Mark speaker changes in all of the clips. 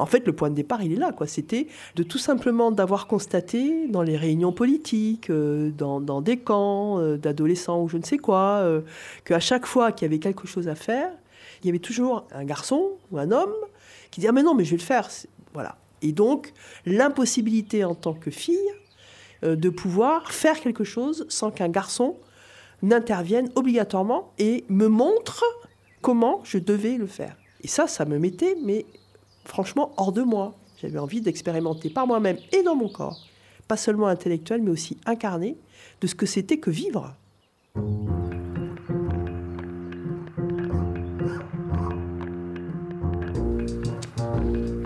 Speaker 1: En fait, le point de départ, il est là. quoi. C'était de tout simplement d'avoir constaté dans les réunions politiques, euh, dans, des camps euh, d'adolescents ou je ne sais quoi, euh, qu'à chaque fois qu'il y avait quelque chose à faire, il y avait toujours un garçon ou un homme qui disait ah, mais non, mais je vais le faire. Voilà. Et donc, l'impossibilité en tant que fille de pouvoir faire quelque chose sans qu'un garçon n'intervienne obligatoirement et me montre comment je devais le faire. Et ça, ça me mettait, mais franchement, hors de moi. J'avais envie d'expérimenter par moi-même et dans mon corps, pas seulement intellectuel, mais aussi incarné, de ce que c'était que vivre.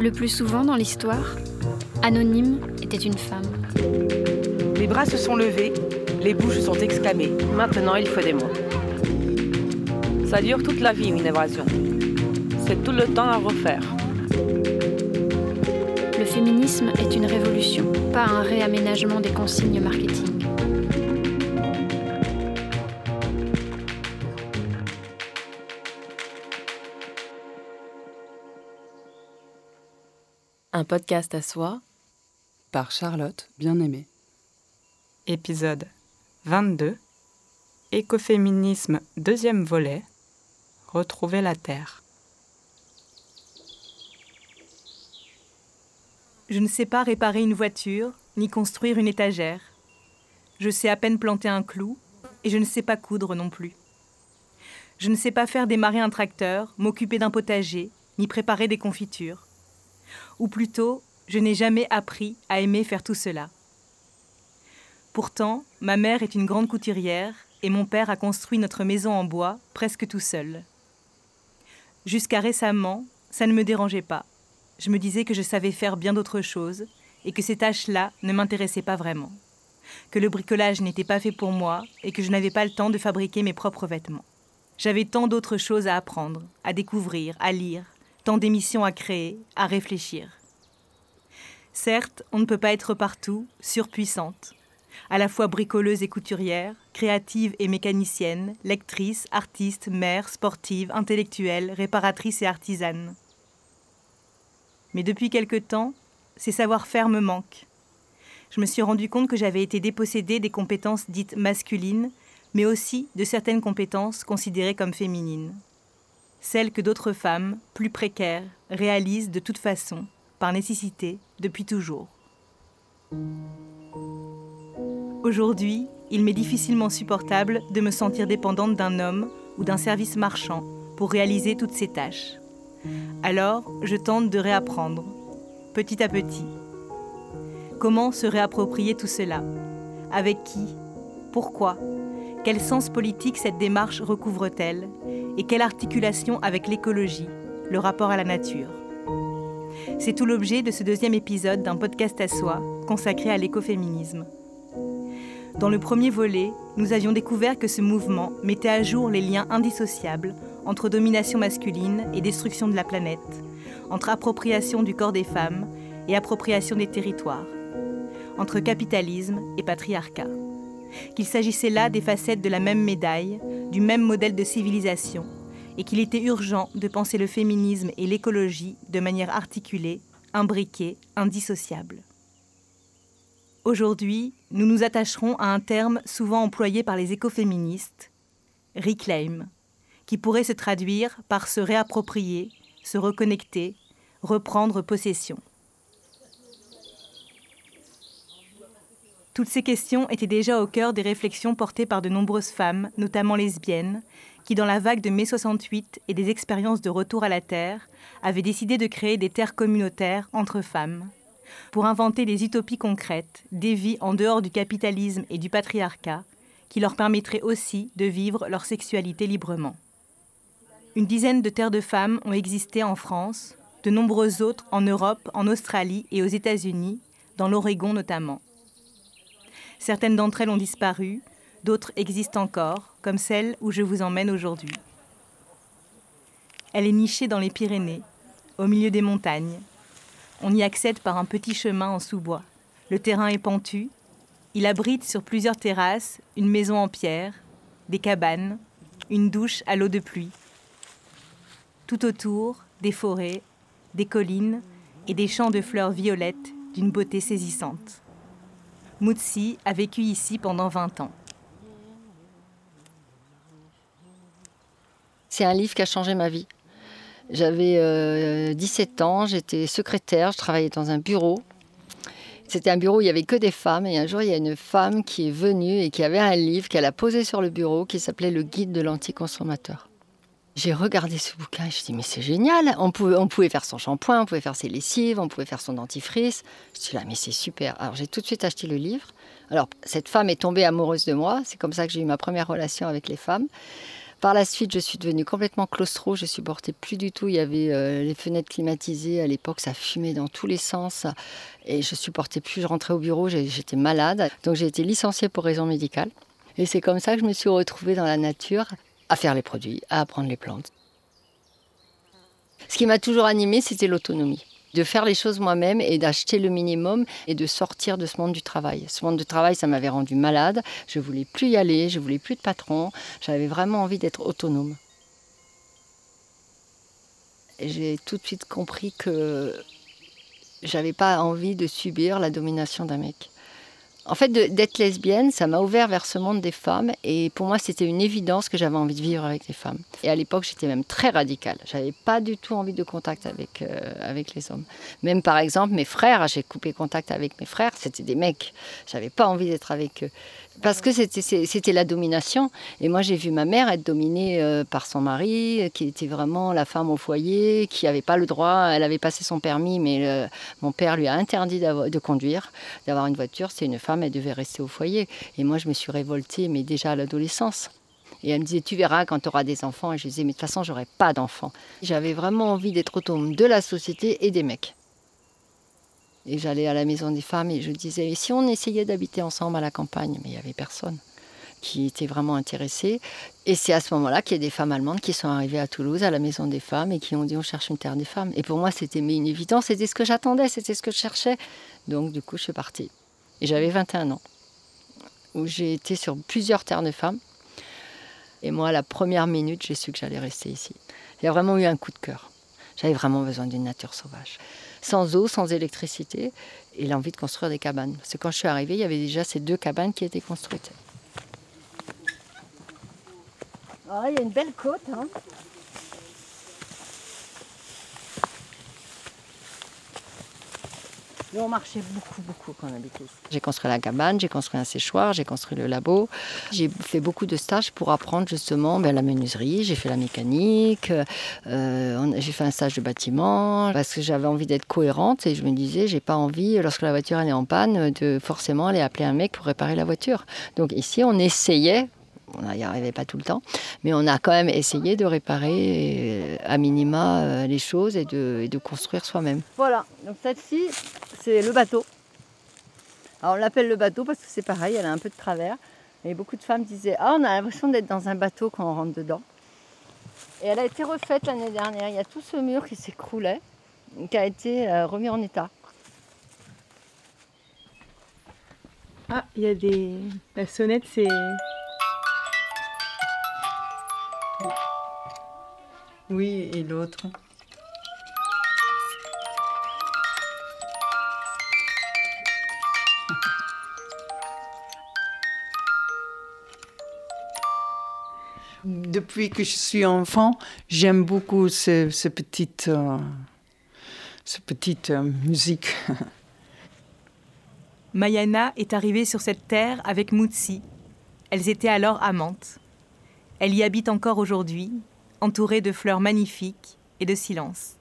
Speaker 2: Le plus souvent dans l'histoire, Anonyme était une femme.
Speaker 3: Les bras se sont levés, les bouches sont exclamées. Maintenant, il faut des mots. Ça dure toute la vie, une évasion. C'est tout le temps à refaire.
Speaker 2: Le féminisme est une révolution, pas un réaménagement des consignes marketing.
Speaker 4: Un podcast à soi par Charlotte Bien-Aimée.
Speaker 5: Épisode 22 Écoféminisme deuxième volet Retrouver la Terre.
Speaker 6: Je ne sais pas réparer une voiture, ni construire une étagère. Je sais à peine planter un clou, et je ne sais pas coudre non plus. Je ne sais pas faire démarrer un tracteur, m'occuper d'un potager, ni préparer des confitures. Ou plutôt, je n'ai jamais appris à aimer faire tout cela. Pourtant, ma mère est une grande couturière et mon père a construit notre maison en bois presque tout seul. Jusqu'à récemment, ça ne me dérangeait pas je me disais que je savais faire bien d'autres choses et que ces tâches-là ne m'intéressaient pas vraiment. Que le bricolage n'était pas fait pour moi et que je n'avais pas le temps de fabriquer mes propres vêtements. J'avais tant d'autres choses à apprendre, à découvrir, à lire, tant d'émissions à créer, à réfléchir. Certes, on ne peut pas être partout, surpuissante, à la fois bricoleuse et couturière, créative et mécanicienne, lectrice, artiste, mère, sportive, intellectuelle, réparatrice et artisane. Mais depuis quelque temps, ces savoir-faire me manquent. Je me suis rendu compte que j'avais été dépossédée des compétences dites masculines, mais aussi de certaines compétences considérées comme féminines. Celles que d'autres femmes, plus précaires, réalisent de toute façon, par nécessité, depuis toujours. Aujourd'hui, il m'est difficilement supportable de me sentir dépendante d'un homme ou d'un service marchand pour réaliser toutes ces tâches. Alors, je tente de réapprendre, petit à petit. Comment se réapproprier tout cela Avec qui Pourquoi Quel sens politique cette démarche recouvre-t-elle Et quelle articulation avec l'écologie, le rapport à la nature C'est tout l'objet de ce deuxième épisode d'un podcast à soi consacré à l'écoféminisme. Dans le premier volet, nous avions découvert que ce mouvement mettait à jour les liens indissociables entre domination masculine et destruction de la planète, entre appropriation du corps des femmes et appropriation des territoires, entre capitalisme et patriarcat. Qu'il s'agissait là des facettes de la même médaille, du même modèle de civilisation, et qu'il était urgent de penser le féminisme et l'écologie de manière articulée, imbriquée, indissociable. Aujourd'hui, nous nous attacherons à un terme souvent employé par les écoféministes, reclaim, qui pourrait se traduire par se réapproprier, se reconnecter, reprendre possession. Toutes ces questions étaient déjà au cœur des réflexions portées par de nombreuses femmes, notamment lesbiennes, qui, dans la vague de mai 68 et des expériences de retour à la Terre, avaient décidé de créer des terres communautaires entre femmes, pour inventer des utopies concrètes, des vies en dehors du capitalisme et du patriarcat, qui leur permettraient aussi de vivre leur sexualité librement. Une dizaine de terres de femmes ont existé en France, de nombreuses autres en Europe, en Australie et aux États-Unis, dans l'Oregon notamment. Certaines d'entre elles ont disparu, d'autres existent encore, comme celle où je vous emmène aujourd'hui. Elle est nichée dans les Pyrénées, au milieu des montagnes. On y accède par un petit chemin en sous-bois. Le terrain est pentu. Il abrite sur plusieurs terrasses une maison en pierre, des cabanes, une douche à l'eau de pluie. Tout autour, des forêts, des collines et des champs de fleurs violettes d'une beauté saisissante. Moutsi a vécu ici pendant 20 ans.
Speaker 7: C'est un livre qui a changé ma vie. J'avais 17 euh, ans, j'étais secrétaire, je travaillais dans un bureau. C'était un bureau où il n'y avait que des femmes. Et un jour, il y a une femme qui est venue et qui avait un livre qu'elle a posé sur le bureau qui s'appelait Le guide de l'anticonsommateur. J'ai regardé ce bouquin et je me suis dit, mais c'est génial. On pouvait, on pouvait faire son shampoing, on pouvait faire ses lessives, on pouvait faire son dentifrice. Je suis là, mais c'est super. Alors j'ai tout de suite acheté le livre. Alors cette femme est tombée amoureuse de moi. C'est comme ça que j'ai eu ma première relation avec les femmes. Par la suite, je suis devenue complètement claustro. Je supportais plus du tout. Il y avait euh, les fenêtres climatisées. À l'époque, ça fumait dans tous les sens. Et je supportais plus. Je rentrais au bureau, j'étais malade. Donc j'ai été licenciée pour raison médicale. Et c'est comme ça que je me suis retrouvée dans la nature à faire les produits, à apprendre les plantes. Ce qui m'a toujours animée, c'était l'autonomie. De faire les choses moi-même et d'acheter le minimum et de sortir de ce monde du travail. Ce monde du travail, ça m'avait rendu malade. Je voulais plus y aller, je voulais plus de patron. J'avais vraiment envie d'être autonome. J'ai tout de suite compris que j'avais pas envie de subir la domination d'un mec. En fait, d'être lesbienne, ça m'a ouvert vers ce monde des femmes. Et pour moi, c'était une évidence que j'avais envie de vivre avec les femmes. Et à l'époque, j'étais même très radicale. J'avais pas du tout envie de contact avec, euh, avec les hommes. Même par exemple, mes frères, j'ai coupé contact avec mes frères, c'était des mecs. J'avais pas envie d'être avec eux parce que c'était la domination. Et moi, j'ai vu ma mère être dominée euh, par son mari, qui était vraiment la femme au foyer, qui n'avait pas le droit. Elle avait passé son permis, mais mon père lui a interdit de conduire, d'avoir une voiture. C'est une femme, elle devait rester au foyer. Et moi, je me suis révoltée, mais déjà à l'adolescence. Et elle me disait, tu verras quand tu auras des enfants. Et je disais, mais de toute façon, j'aurai pas d'enfants. J'avais vraiment envie d'être autonome de la société et des mecs. Et j'allais à la maison des femmes et je disais, et si on essayait d'habiter ensemble à la campagne? Mais il n'y avait personne qui était vraiment intéressé. Et c'est à ce moment-là qu'il y a des femmes allemandes qui sont arrivées à Toulouse, à la maison des femmes, et qui ont dit on cherche une terre des femmes. Et pour moi, c'était une évidence, c'était ce que j'attendais, c'était ce que je cherchais. Donc du coup, je suis partie. Et j'avais 21 ans, où j'ai été sur plusieurs terres de femmes. Et moi, la première minute, j'ai su que j'allais rester ici. Il y a vraiment eu un coup de cœur. J'avais vraiment besoin d'une nature sauvage sans eau, sans électricité, et l'envie de construire des cabanes. Parce que quand je suis arrivée, il y avait déjà ces deux cabanes qui étaient construites. Ah, il y a une belle côte. Hein on marchait beaucoup, beaucoup quand on habitait ici. J'ai construit la cabane, j'ai construit un séchoir, j'ai construit le labo. J'ai fait beaucoup de stages pour apprendre justement ben, la menuiserie, j'ai fait la mécanique, euh, j'ai fait un stage de bâtiment parce que j'avais envie d'être cohérente et je me disais, j'ai pas envie, lorsque la voiture est en panne, de forcément aller appeler un mec pour réparer la voiture. Donc ici, on essayait on n'y arrivait pas tout le temps, mais on a quand même essayé de réparer euh, à minima euh, les choses et de, construire soi-même. Voilà, donc celle-ci, c'est le bateau. Alors on l'appelle le bateau parce que c'est pareil, elle a un peu de travers. Et beaucoup de femmes disaient Ah, on a l'impression d'être dans un bateau quand on rentre dedans. Et elle a été refaite l'année dernière. Il y a tout ce mur qui s'écroulait, qui a été euh, remis en état.
Speaker 6: Ah, il y a des. La sonnette, c'est
Speaker 8: Oui, et l'autre Depuis que je suis enfant, j'aime beaucoup ces, petites, euh, euh, musiques.
Speaker 6: Mayana est arrivée sur cette terre avec Moutsi. Elles étaient alors amantes. Elle y habite encore aujourd'hui, entourée de fleurs magnifiques et de silence.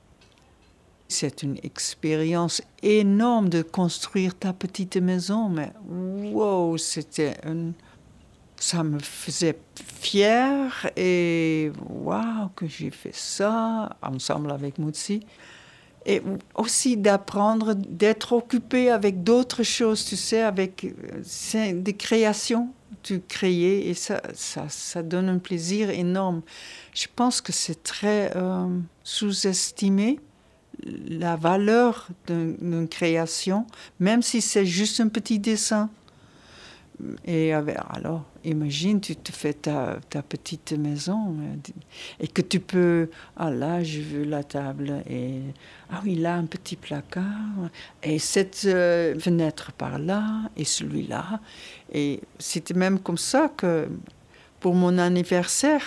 Speaker 8: C'est une expérience énorme de construire ta petite maison, mais wow, c'était un... Ça me faisait fier et waouh que j'ai fait ça ensemble avec Moutsi. Et aussi d'apprendre, d'être occupé avec d'autres choses, tu sais, avec euh, des créations tu créer et ça, ça, ça, donne un plaisir énorme. Je pense que c'est très euh, sous-estimé la valeur d'une création, même si c'est juste un petit dessin. Et alors, imagine, tu te fais ta, petite maison et que tu peux, ah là, je veux la table et ah oui, là, un petit placard et cette euh, fenêtre par là et celui-là. Et c'était même comme ça que pour mon anniversaire,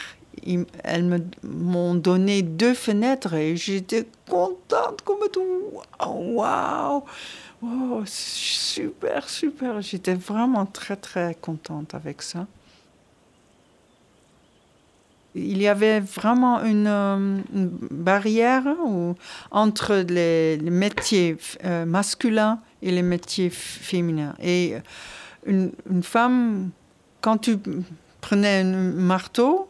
Speaker 8: elles m'ont donné deux fenêtres et j'étais contente comme tout. Waouh! Oh, super, super. J'étais vraiment très, très contente avec ça. Il y avait vraiment une, euh, barrière entre les, métiers euh, masculins et les métiers féminins. Et une, une femme, quand tu prenais un marteau,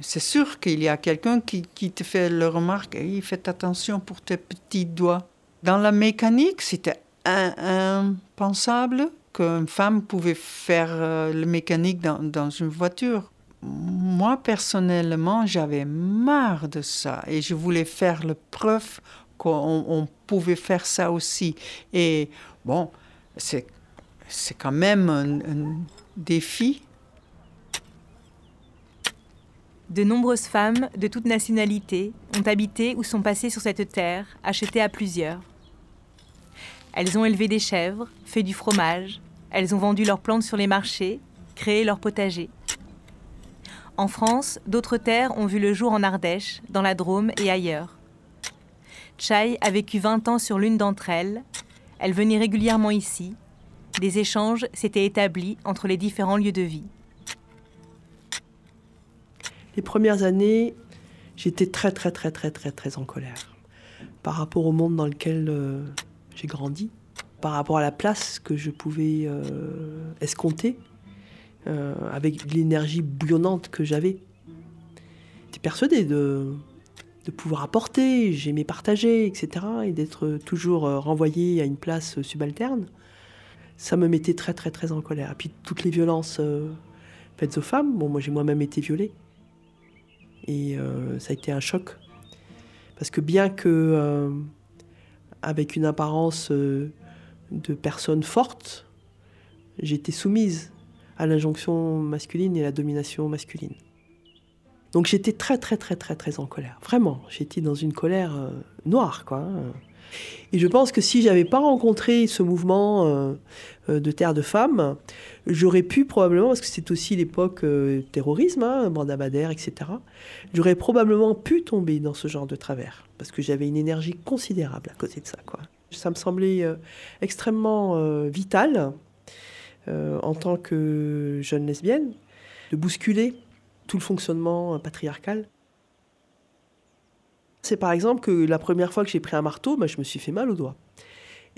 Speaker 8: c'est sûr qu'il y a quelqu'un qui, qui, te fait la remarque, hey, faites attention pour tes petits doigts. Dans la mécanique, c'était impensable qu'une femme pouvait faire euh, la mécanique dans, une voiture. Moi, personnellement, j'avais marre de ça et je voulais faire la preuve qu'on pouvait faire ça aussi. Et bon, c'est quand même un, défi
Speaker 6: De nombreuses femmes, de toutes nationalités, ont habité ou sont passées sur cette terre, achetée à plusieurs. Elles ont élevé des chèvres, fait du fromage, elles ont vendu leurs plantes sur les marchés, créé leur potager. En France, d'autres terres ont vu le jour en Ardèche, dans la Drôme et ailleurs. Chai a vécu 20 ans sur l'une d'entre elles. Elle venait régulièrement ici. Des échanges s'étaient établis entre les différents lieux de vie
Speaker 1: les premières années, j'étais très, très, très, très, très, très en colère par rapport au monde dans lequel euh, j'ai grandi, par rapport à la place que je pouvais euh, escompter euh, avec l'énergie bouillonnante que j'avais. J'étais persuadée de, de pouvoir apporter, j'aimais partager, etc. et d'être toujours renvoyée à une place subalterne. Ça me mettait très, très, très en colère. Et puis toutes les violences faites aux femmes, bon, moi j'ai moi-même été violée. Et euh, ça a été un choc. Parce que bien que, euh, avec une apparence euh, de personne forte, j'étais soumise à l'injonction masculine et à la domination masculine. Donc j'étais très très très très très en colère. Vraiment, j'étais dans une colère noire, quoi. Et je pense que si j'avais pas rencontré ce mouvement euh, euh, de terre de femmes, j'aurais pu probablement, parce que c'est aussi l'époque euh, terrorisme, hein, Bandabadère, etc., j'aurais probablement pu tomber dans ce genre de travers, parce que j'avais une énergie considérable à côté de ça. Quoi. Ça me semblait extrêmement vital, en tant que jeune lesbienne, de bousculer tout le fonctionnement patriarcal. C'est par exemple que la première fois que j'ai pris un marteau, bah, je me suis fait mal au doigt.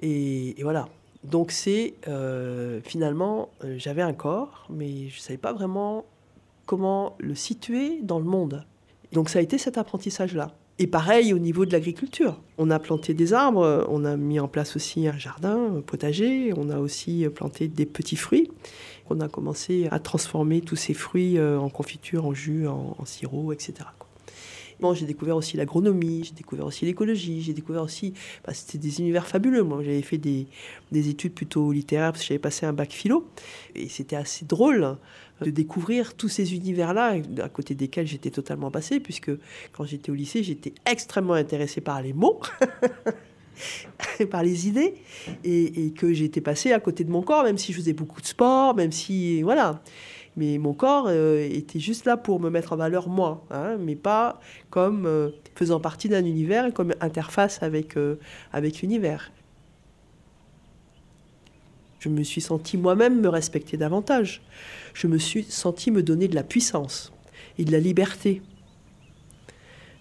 Speaker 1: Et, voilà. Donc c'est euh, finalement, euh, j'avais un corps, mais je ne savais pas vraiment comment le situer dans le monde. Donc ça a été cet apprentissage-là. Et pareil au niveau de l'agriculture. On a planté des arbres, on a mis en place aussi un jardin, un potager, on a aussi planté des petits fruits. On a commencé à transformer tous ces fruits euh, en confiture, en jus, en sirop, etc j'ai découvert aussi l'agronomie, j'ai découvert aussi l'écologie, j'ai découvert aussi. Bah, c'était des univers fabuleux. Moi, j'avais fait des, des, études plutôt littéraires parce que j'avais passé un bac philo. Et c'était assez drôle de découvrir tous ces univers-là, à côté desquels j'étais totalement passé, puisque quand j'étais au lycée, j'étais extrêmement intéressé par les mots. par les idées et, et que j'étais passé à côté de mon corps même si je faisais beaucoup de sport même si voilà mais mon corps euh, était juste là pour me mettre en valeur moi, hein, mais pas comme euh, faisant partie d'un univers et comme interface avec, euh, avec l'univers. Je me suis senti moi-même me respecter davantage. Je me suis senti me donner de la puissance et de la liberté,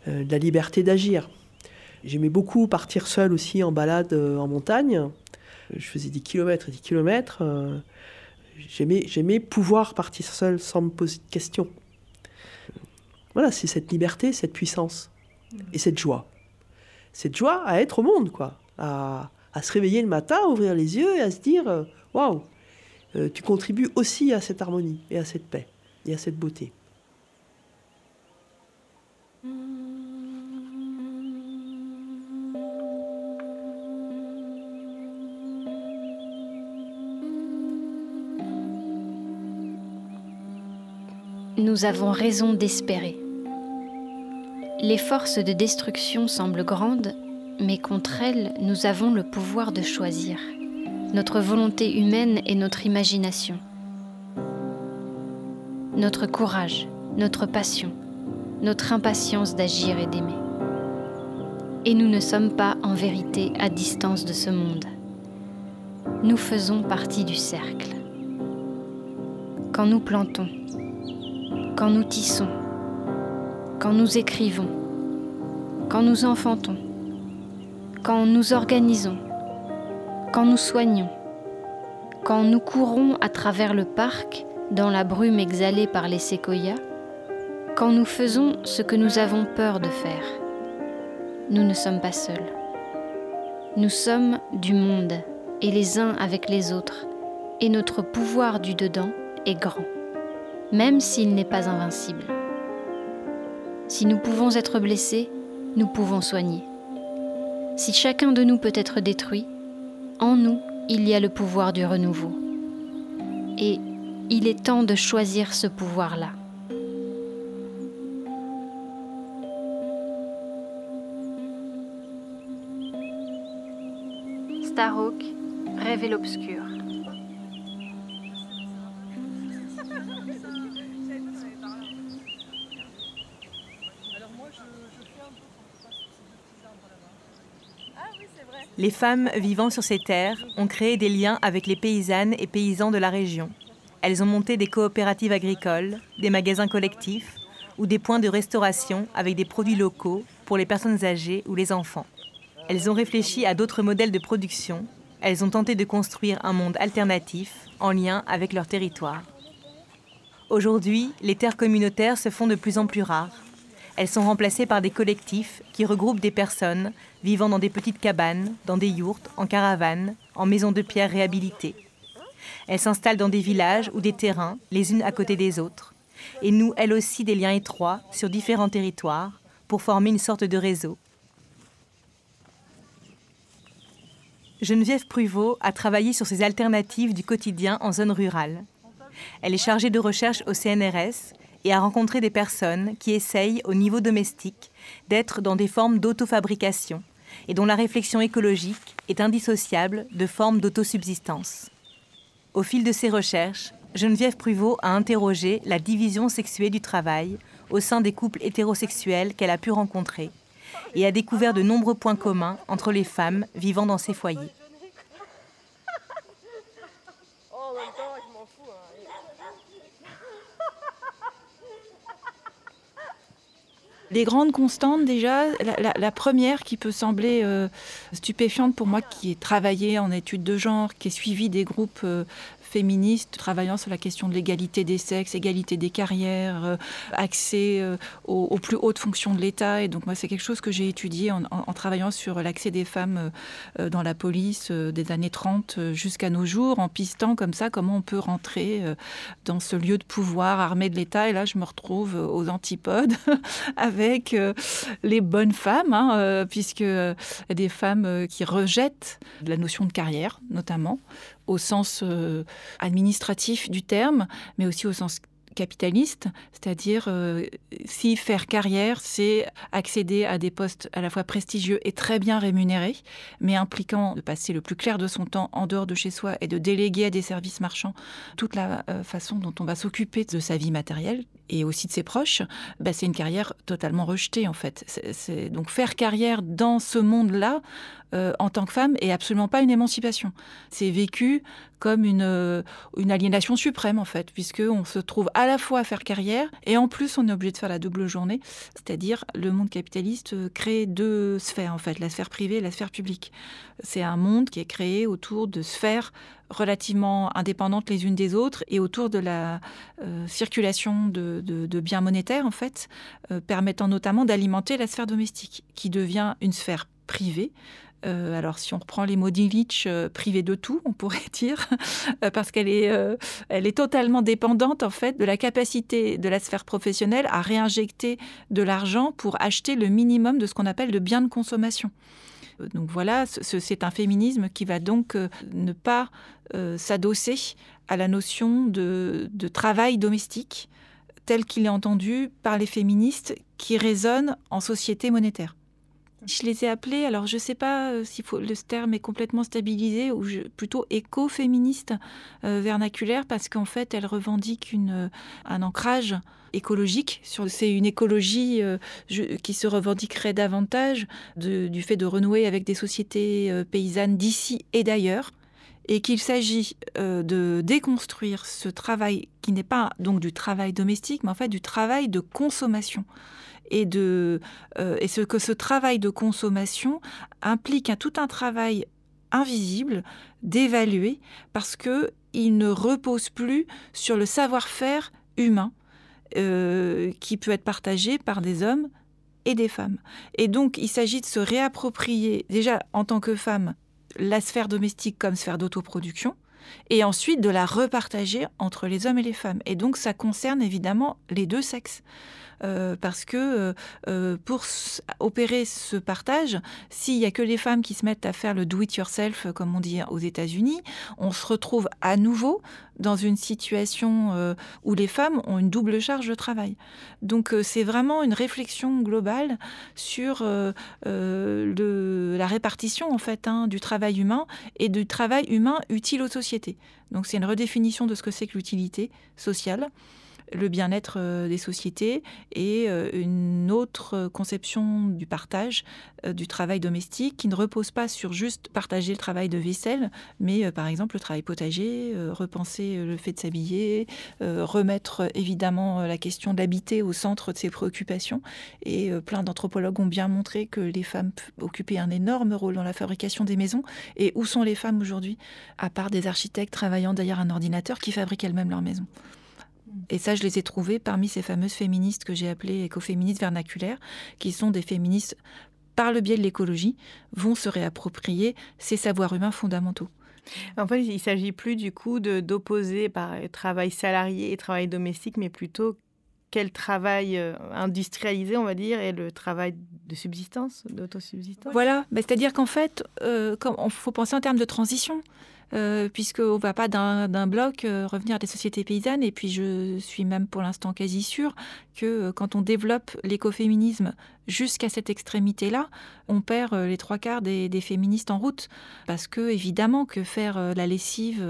Speaker 1: de la liberté d'agir. J'aimais beaucoup partir seul aussi en balade en montagne. Je faisais des kilomètres et des kilomètres j'aimais, pouvoir partir seul sans me poser de questions. Voilà, c'est cette liberté, cette puissance et cette joie. Cette joie à être au monde, quoi. À, se réveiller le matin, ouvrir les yeux et à se dire euh, waouh, euh, tu contribues aussi à cette harmonie et à cette paix et à cette beauté.
Speaker 2: Nous avons raison d'espérer. Les forces de destruction semblent grandes, mais contre elles, nous avons le pouvoir de choisir, notre volonté humaine et notre imagination, notre courage, notre passion, notre impatience d'agir et d'aimer. Et nous ne sommes pas en vérité à distance de ce monde. Nous faisons partie du cercle. Quand nous plantons, quand nous tissons, quand nous écrivons, quand nous enfantons, quand nous organisons, quand nous soignons, quand nous courons à travers le parc dans la brume exhalée par les séquoias, quand nous faisons ce que nous avons peur de faire, nous ne sommes pas seuls. Nous sommes du monde et les uns avec les autres, et notre pouvoir du dedans est grand, même s'il n'est pas invincible. Si nous pouvons être blessés, nous pouvons soigner. Si chacun de nous peut être détruit, en nous, il y a le pouvoir du renouveau. Et il est temps de choisir ce pouvoir-là. Starhawk, Rêve l'obscur.
Speaker 6: Les femmes vivant sur ces terres ont créé des liens avec les paysannes et paysans de la région. Elles ont monté des coopératives agricoles, des magasins collectifs ou des points de restauration avec des produits locaux pour les personnes âgées ou les enfants. Elles ont réfléchi à d'autres modèles de production. Elles ont tenté de construire un monde alternatif en lien avec leur territoire. Aujourd'hui, les terres communautaires se font de plus en plus rares. Elles sont remplacées par des collectifs qui regroupent des personnes vivant dans des petites cabanes, dans des yourtes, en caravanes, en maisons de pierre réhabilitées. Elles s'installent dans des villages ou des terrains, les unes à côté des autres, et nouent elles aussi des liens étroits sur différents territoires pour former une sorte de réseau. Geneviève Pruvot a travaillé sur ces alternatives du quotidien en zone rurale. Elle est chargée de recherche au CNRS et a rencontré des personnes qui essayent, au niveau domestique, d'être dans des formes d'autofabrication et dont la réflexion écologique est indissociable de formes d'autosubsistance. Au fil de ses recherches, Geneviève Pruvot a interrogé la division sexuée du travail au sein des couples hétérosexuels qu'elle a pu rencontrer et a découvert de nombreux points communs entre les femmes vivant dans ces foyers.
Speaker 9: Les grandes constantes, déjà, la, première qui peut sembler euh, stupéfiante pour moi, qui est travaillée en études de genre, qui est suivie des groupes euh, féministes travaillant sur la question de l'égalité des sexes, égalité des carrières, euh, accès euh, aux, plus hautes fonctions de l'État. Et donc moi, c'est quelque chose que j'ai étudié en, travaillant sur l'accès des femmes euh, dans la police des années 30 jusqu'à nos jours, en pistant comme ça comment on peut rentrer dans ce lieu de pouvoir armé de l'État. Et là, je me retrouve aux antipodes avec les bonnes femmes, hein, puisque des femmes qui rejettent la notion de carrière, notamment, au sens euh, administratif du terme, mais aussi au sens capitaliste, c'est-à-dire euh, si faire carrière, c'est accéder à des postes à la fois prestigieux et très bien rémunérés, mais impliquant de passer le plus clair de son temps en dehors de chez soi et de déléguer à des services marchands toute la euh, façon dont on va s'occuper de sa vie matérielle et aussi de ses proches, bah, c'est une carrière totalement rejetée en fait. C'est, donc faire carrière dans ce monde-là, euh, en tant que femme est absolument pas une émancipation. C'est vécu comme une, euh, une aliénation suprême en fait, puisque on se trouve à la fois à faire carrière et en plus on est obligé de faire la double journée, c'est-à-dire le monde capitaliste euh, crée deux sphères en fait, la sphère privée et la sphère publique. C'est un monde qui est créé autour de sphères relativement indépendantes les unes des autres et autour de la circulation de, biens monétaires en fait, permettant notamment d'alimenter la sphère domestique, qui devient une sphère privée euh, alors, si on reprend les mots d'Illich, euh, privée de tout, on pourrait dire, euh, parce qu'elle est, est totalement dépendante en fait de la capacité de la sphère professionnelle à réinjecter de l'argent pour acheter le minimum de ce qu'on appelle de biens de consommation. Donc voilà, c'est un féminisme qui va donc ne pas s'adosser à la notion de travail domestique, tel qu'il est entendu par les féministes qui résonnent en société monétaire. Je les ai appelés, alors je ne sais pas euh, si le terme est complètement stabilisé ou plutôt écoféministe euh, vernaculaire parce qu'en fait elles revendiquent euh, un ancrage écologique. C'est une écologie qui se revendiquerait davantage du fait de renouer avec des sociétés paysannes d'ici et d'ailleurs et qu'il s'agit de déconstruire ce travail qui n'est pas donc du travail domestique, mais en fait du travail de consommation et, de, euh, et ce que ce travail de consommation implique un, tout un travail invisible d'évaluer parce que il ne repose plus sur le savoir-faire humain euh, qui peut être partagé par des hommes et des femmes. Et donc il s'agit de se réapproprier déjà en tant que femme la sphère domestique comme sphère d'autoproduction et ensuite de la repartager entre les hommes et les femmes. Et donc ça concerne évidemment les deux sexes. Euh, parce que euh, euh, pour opérer ce partage, s'il n'y a que les femmes qui se mettent à faire le do-it-yourself, comme on dit aux États-Unis, on se retrouve à nouveau dans une situation où les femmes ont une double charge de travail. Donc c'est vraiment une réflexion globale sur le, la répartition en fait hein, du travail humain et du travail humain utile aux sociétés. Donc c'est une redéfinition de ce que c'est que l'utilité sociale le bien-être euh, des sociétés et euh, une autre conception du partage euh, du travail domestique qui ne repose pas sur juste partager le travail de vaisselle, mais par exemple le travail potager, repenser le fait de s'habiller, remettre évidemment la question d'habiter au centre de ses préoccupations. Et plein d'anthropologues ont bien montré que les femmes occupaient un énorme rôle dans la fabrication des maisons. Et où sont les femmes aujourd'hui, à part des architectes travaillant derrière un ordinateur qui fabriquent elles-mêmes leur maison et ça, je les ai trouvées parmi ces fameuses féministes que j'ai appelées écoféministes vernaculaires, qui sont des féministes, par le biais de l'écologie, vont se réapproprier ces savoirs humains fondamentaux.
Speaker 6: En fait, il ne s'agit plus du coup d'opposer par travail salarié et travail domestique, mais plutôt quel travail euh, industrialisé, on va dire, et le travail de subsistance, d'autosubsistance.
Speaker 9: Voilà, bah, c'est-à-dire qu'en fait, euh, il faut penser en termes de transition. Euh, puisqu'on ne va pas d'un bloc euh, revenir à des sociétés paysannes. Et puis je suis même pour l'instant quasi sûre que euh, quand on développe l'écoféminisme jusqu'à cette extrémité-là, on perd les trois quarts des, féministes en route. Parce que évidemment que faire la lessive,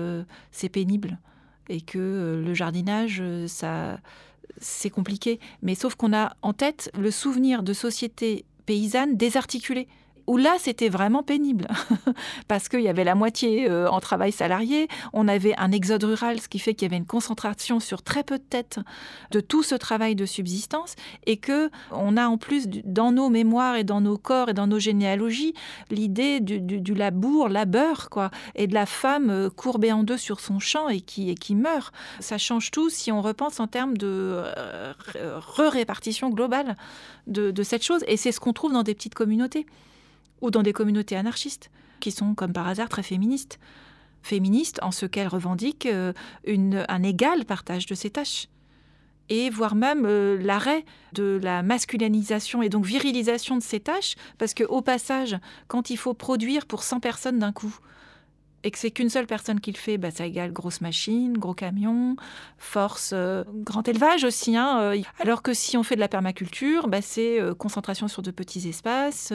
Speaker 9: c'est pénible. Et que le jardinage, ça c'est compliqué. Mais sauf qu'on a en tête le souvenir de sociétés paysannes désarticulées où là, c'était vraiment pénible, parce qu'il y avait la moitié euh, en travail salarié, on avait un exode rural, ce qui fait qu'il y avait une concentration sur très peu de têtes de tout ce travail de subsistance, et que on a en plus dans nos mémoires et dans nos corps et dans nos généalogies l'idée du, labour, labeur, quoi, et de la femme euh, courbée en deux sur son champ et qui, meurt. Ça change tout si on repense en termes de euh, re-répartition globale de cette chose, et c'est ce qu'on trouve dans des petites communautés ou dans des communautés anarchistes, qui sont comme par hasard très féministes. Féministes en ce qu'elles revendiquent euh, un égal partage de ces tâches et voire même euh, l'arrêt de la masculinisation et donc virilisation de ces tâches, parce que au passage, quand il faut produire pour 100 personnes d'un coup, et que c'est qu'une seule personne qui le fait, bah, ça égale grosse machine, gros camion, force, euh, grand élevage aussi. Hein, euh. alors que si on fait de la permaculture, bah, c'est euh, concentration sur de petits espaces,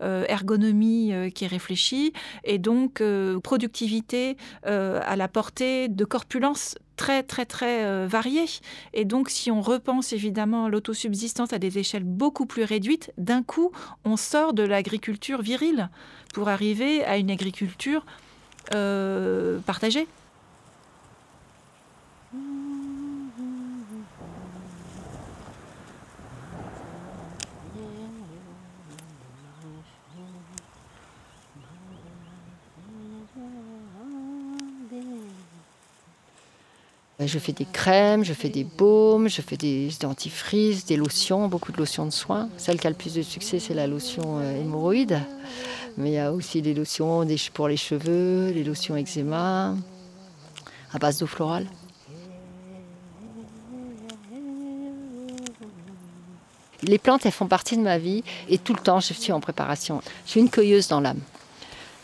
Speaker 9: ergonomie qui est réfléchie, et donc productivité à la portée de corpulence très très très variée. Et donc si on repense évidemment l'autosubsistance à des échelles beaucoup plus réduites, d'un coup on sort de l'agriculture virile pour arriver à une agriculture euh, partager.
Speaker 7: Je fais des crèmes, je fais des baumes, je fais des dentifrices, des lotions, beaucoup de lotions de soins. Celle qui a le plus de succès, c'est la lotion euh, hémorroïde. Mais il y a aussi les lotions pour les cheveux, les lotions eczéma, à base d'eau florale. Les plantes, elles font partie de ma vie et tout le temps, je suis en préparation. Je suis une cueilleuse dans l'âme.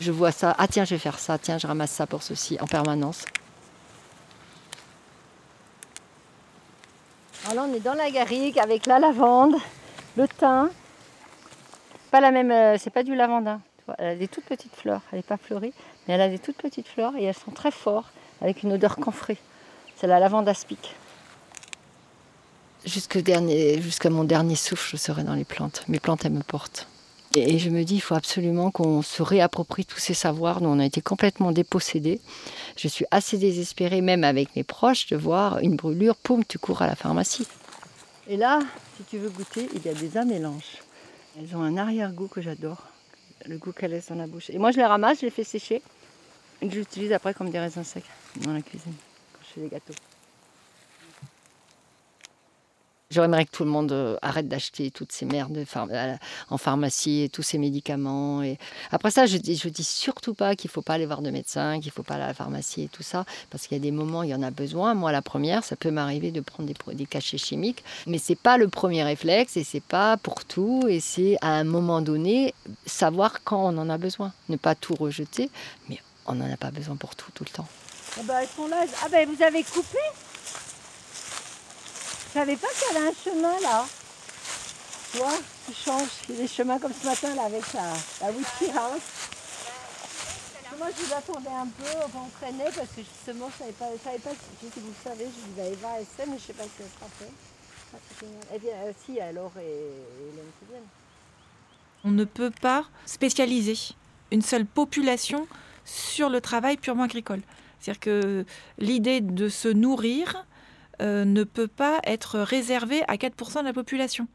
Speaker 7: Je vois ça, ah tiens, je vais faire ça, tiens, je ramasse ça pour ceci, en permanence. là, on est dans la garrigue avec la lavande, le thym. Pas la même, euh, c'est pas du lavandin. Elle a des toutes petites fleurs. Elle n'est pas fleurie, mais elle a des toutes petites fleurs et elles sont très fortes, avec une odeur camphrée. C'est la lavande aspic. Jusqu'à mon dernier souffle, je serai dans les plantes. Mes plantes, elles me portent. Et je me dis, il faut absolument qu'on se réapproprie tous ces savoirs dont on a été complètement dépossédés. Je suis assez désespérée, même avec mes proches, de voir une brûlure, poum, tu cours à la pharmacie. Et là, si tu veux goûter, il y a des amélanges. Elles ont un arrière-goût que j'adore, le goût qu'elles laissent dans la bouche. Et moi, je les ramasse, je les fais sécher, et je les utilise après comme des raisins secs dans la cuisine, quand je fais des gâteaux. J'aimerais que tout le monde euh, arrête d'acheter toutes ces merdes en pharmacie et tous ces médicaments. Après ça, je dis, dis surtout pas qu'il faut pas aller voir de médecin, qu'il faut pas aller à la pharmacie et tout ça, parce qu'il y a des moments, il y en a besoin. Moi, la première, ça peut m'arriver de prendre des, cachets chimiques, mais c'est pas le premier réflexe et c'est pas pour tout. Et c'est à un moment donné savoir quand on en a besoin, ne pas tout rejeter, mais on n'en a pas besoin pour tout, tout le temps.
Speaker 10: Ah bah, sont là. Ah ben, vous avez coupé? Savais pas qu'il y avait un chemin là. Tu vois, qui change. Il y a des chemins comme ce matin là avec la, la whisky house. Moi je vous attendais un peu, on traînait parce que justement je savais pas, je savais pas si, vous le savez, je vous avais voir SM, mais je sais pas si ça sera fait. Eh bien, euh, si, alors et Hélène qui viennent.
Speaker 9: On ne peut pas spécialiser une seule population sur le travail purement agricole. C'est-à-dire que l'idée de se nourrir, euh, ne peut pas être réservé à 4% de la population.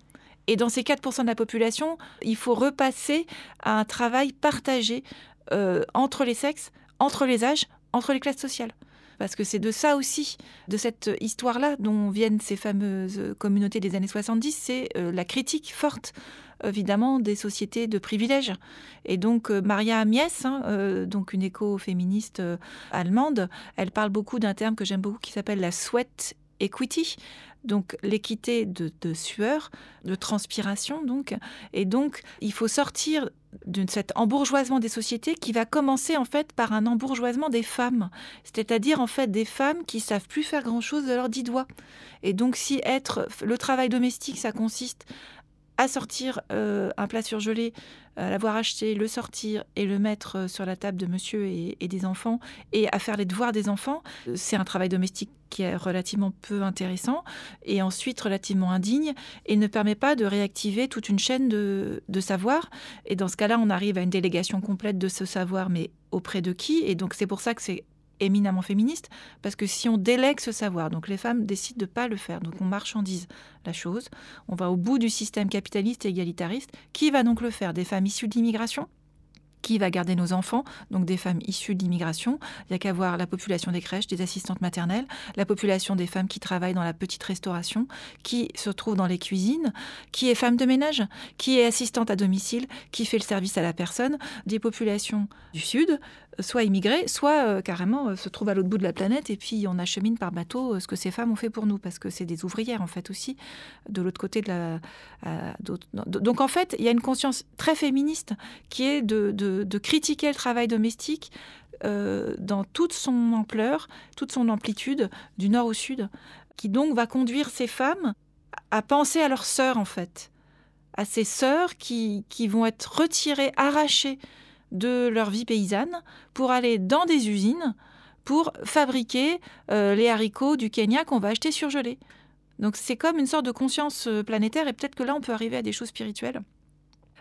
Speaker 9: Et dans ces 4% de la population, il faut repasser à un travail partagé euh, entre les sexes, entre les âges, entre les classes sociales. Parce que c'est de ça aussi, de cette histoire-là dont viennent ces fameuses communautés des années 70, c'est euh, la critique forte évidemment des sociétés de privilèges. Et donc Maria Mies, hein, donc une écoféministe allemande, elle parle beaucoup d'un terme que j'aime beaucoup qui s'appelle la sweat equity, donc l'équité de, sueur, de transpiration donc. Et donc il faut sortir de cet embourgeoisement des sociétés qui va commencer en fait par un embourgeoisement des femmes, c'est-à-dire en fait des femmes qui savent plus faire grand-chose de leurs dix doigts. Et donc si être le travail domestique, ça consiste à sortir euh, un plat surgelé, à l'avoir acheté, le sortir et le mettre euh, sur la table de monsieur et, des enfants, et à faire les devoirs des enfants, euh, c'est un travail domestique qui est relativement peu intéressant et ensuite relativement indigne et ne permet pas de réactiver toute une chaîne de, de savoir. Et dans ce cas-là, on arrive à une délégation complète de ce savoir, mais auprès de qui Et donc c'est pour ça que c'est éminemment féministe, parce que si on délègue ce savoir, donc les femmes décident de ne pas le faire, donc on marchandise la chose, on va au bout du système capitaliste et égalitariste, qui va donc le faire? Des femmes issues de l'immigration? Qui va garder nos enfants, donc des femmes issues de l'immigration. Il n'y a qu'à voir la population des crèches, des assistantes maternelles, la population des femmes qui travaillent dans la petite restauration, qui se trouvent dans les cuisines, qui est femme de ménage, qui est assistante à domicile, qui fait le service à la personne, des populations du Sud, soit immigrées, soit euh, carrément euh, se trouvent à l'autre bout de la planète et puis on achemine par bateau euh, ce que ces femmes ont fait pour nous, parce que c'est des ouvrières en fait aussi, de l'autre côté de la... donc en fait, il y a une conscience très féministe qui est de, critiquer le travail domestique dans toute son ampleur, toute son amplitude, du nord au sud, qui donc va conduire ces femmes à penser à leurs sœurs en fait, à ces sœurs qui, qui vont être retirées, arrachées de leur vie paysanne pour aller dans des usines pour fabriquer euh, les haricots du Kenya qu'on va acheter surgelés. Donc c'est comme une sorte de conscience euh, planétaire et peut-être que là on peut arriver à des choses spirituelles.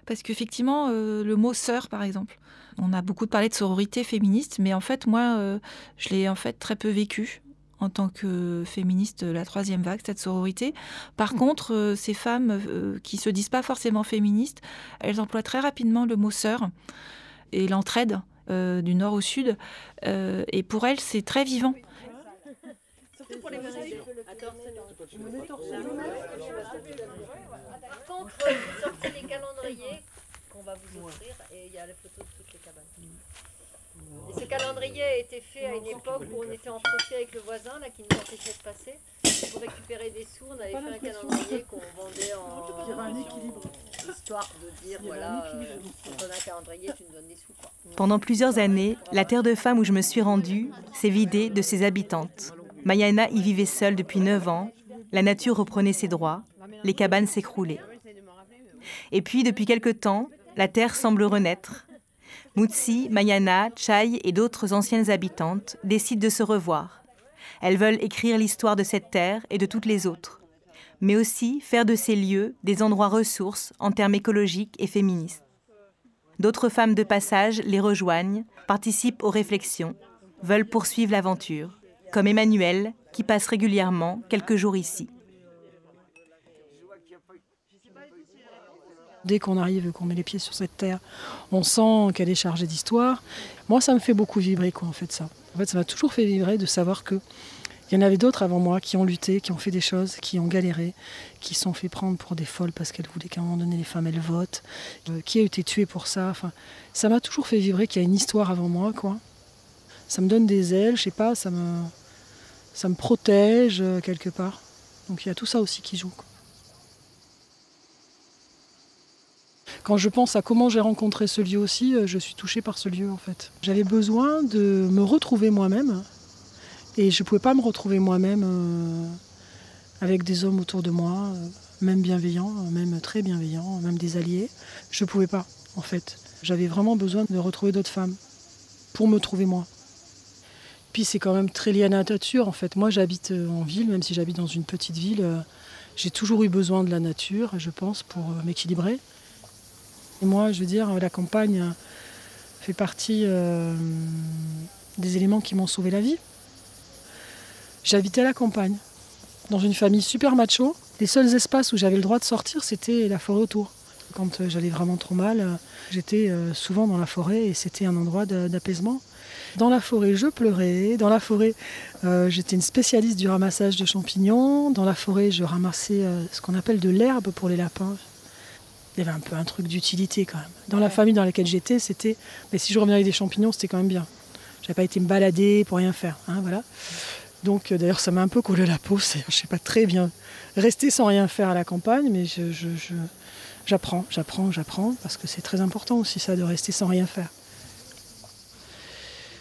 Speaker 9: Parce qu'effectivement, euh, le mot sœur, par exemple, on a beaucoup parlé de sororité féministe, mais en fait, moi, je l'ai en fait très peu vécu en tant que féministe la troisième vague, cette sororité. Par contre, ces femmes qui se disent pas forcément féministes, elles emploient très rapidement le mot sœur et l'entraide euh, du nord au sud. Euh, et pour elle, c'est très vivant. Surtout pour les
Speaker 10: Par contre, sortez les calendriers qu'on va vous offrir et il y a les photos de. Et ce calendrier a été fait à une époque où on était en procès avec le voisin là, qui nous empêchait de passer. Pour récupérer des sous, on avait fait un calendrier qu'on vendait en, histoire de dire voilà, euh, quand on a un calendrier, tu nous donnes des sous.
Speaker 6: Pendant plusieurs années, la terre de femme où je me suis rendue s'est vidée de ses habitantes. Mayana y vivait seule depuis 9 ans la nature reprenait ses droits, les cabanes s'écroulaient. Et puis, depuis quelque temps, la terre semble renaître. Mutsi, Mayana, Chai et d'autres anciennes habitantes décident de se revoir. Elles veulent écrire l'histoire de cette terre et de toutes les autres, mais aussi faire de ces lieux des endroits ressources en termes écologiques et féministes. D'autres femmes de passage les rejoignent, participent aux réflexions, veulent poursuivre l'aventure, comme Emmanuel, qui passe régulièrement quelques jours ici.
Speaker 11: Dès qu'on arrive qu'on met les pieds sur cette terre, on sent qu'elle est chargée d'histoire. Moi, ça me fait beaucoup vibrer, quoi, en fait, ça. En fait, ça m'a toujours fait vibrer de savoir que il y en avait d'autres avant moi qui ont lutté, qui ont fait des choses, qui ont galéré, qui sont fait prendre pour des folles parce qu'elles voulaient qu'à un moment donné les femmes elles votent, euh, qui a été tué pour ça? Enfin, ça m'a toujours fait vibrer qu'il y a une histoire avant moi, quoi. Ça me donne des ailes, je sais pas, ça me, protège euh, quelque part. Donc il y a tout ça aussi qui joue. Quand je pense à comment j'ai rencontré ce lieu aussi, euh, je suis touchée par ce lieu en fait. J'avais besoin de me retrouver moi-même et je ne pouvais pas me retrouver moi-même euh, avec des hommes autour de moi, euh, même bienveillants, même très bienveillants, même des alliés. Je ne pouvais pas en fait. J'avais vraiment besoin de retrouver d'autres femmes pour me trouver moi. Puis c'est quand même très lié à la nature en fait. Moi j'habite en ville, même si j'habite dans une petite ville, j'ai toujours eu besoin de la nature, je pense, pour m'équilibrer. Et moi, je veux dire, la campagne fait partie euh, des éléments qui m'ont sauvé la vie. J'habitais à la campagne, dans une famille super macho. Les seuls espaces où j'avais le droit de sortir, c'était la forêt autour. Quand euh, j'allais vraiment trop mal, euh, j'étais souvent dans la forêt et c'était un endroit d'apaisement. Dans la forêt, je pleurais. Dans la forêt, j'étais une spécialiste du ramassage de champignons. Dans la forêt, je ramassais ce qu'on appelle de l'herbe pour les lapins il y avait un peu un truc d'utilité quand même. Dans la famille dans laquelle j'étais, c'était. Mais si je revenais avec des champignons, c'était quand même bien. J'avais pas été me balader pour rien faire. Hein, voilà. Donc euh, d'ailleurs, ça m'a un peu collé la peau. Je sais pas très bien rester sans rien faire à la campagne, mais je, j'apprends, j'apprends, j'apprends, parce que c'est très important aussi ça de rester sans rien faire.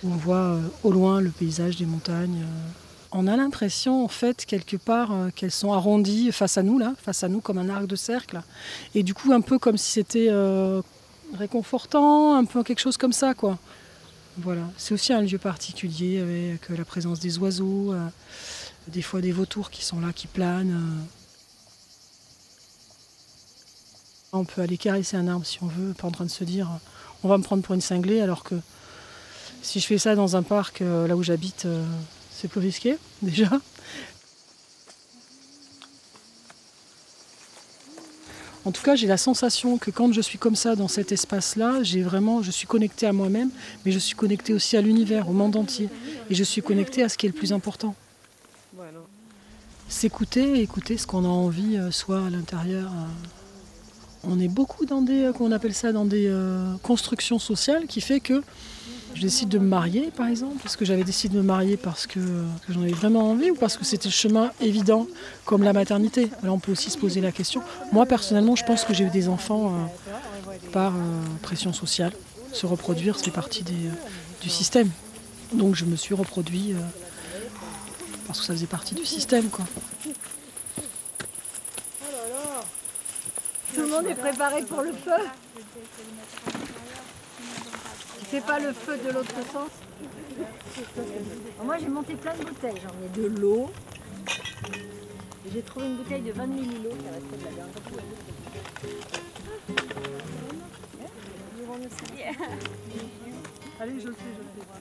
Speaker 11: On voit euh, au loin le paysage des montagnes. Euh, on a l'impression, en fait, quelque part, euh, qu'elles sont arrondies face à nous, là, face à nous, comme un arc de cercle. Et du coup, un peu comme si c'était euh, réconfortant, un peu quelque chose comme ça, quoi. Voilà. C'est aussi un lieu particulier avec la présence des oiseaux, euh, des fois des vautours qui sont là, qui planent. On peut aller caresser un arbre si on veut, pas en train de se dire on va me prendre pour une cinglée, alors que si je fais ça dans un parc, là où j'habite, c'est plus risqué déjà. En tout cas, j'ai la sensation que quand je suis comme ça dans cet espace-là, j'ai vraiment, je suis connectée à moi-même, mais je suis connectée aussi à l'univers, au monde entier, et je suis connectée à ce qui est le plus important. S'écouter, écouter ce qu'on a envie, euh, soit à l'intérieur. Euh, on est beaucoup dans des, euh, qu'on appelle ça, dans des constructions sociales, qui fait que je décide de me marier, par exemple? Est-ce que j'avais décidé de me marier parce que, j'en avais vraiment envie ou parce que c'était le chemin évident comme la maternité? Là, on peut aussi se poser la question. Moi, personnellement, je pense que j'ai eu des enfants euh, par euh, pression sociale. Se reproduire, c'est partie euh, du système. Donc, je me suis reproduit parce que ça faisait partie du système, quoi.
Speaker 10: Tout le monde est préparé pour le feu c'est pas le feu de l'autre sens Moi j'ai monté plein de bouteilles. J'en ai de l'eau. J'ai trouvé une bouteille de 20 millilitres qui restait de la dernière
Speaker 11: Allez, je le fais, je le fais.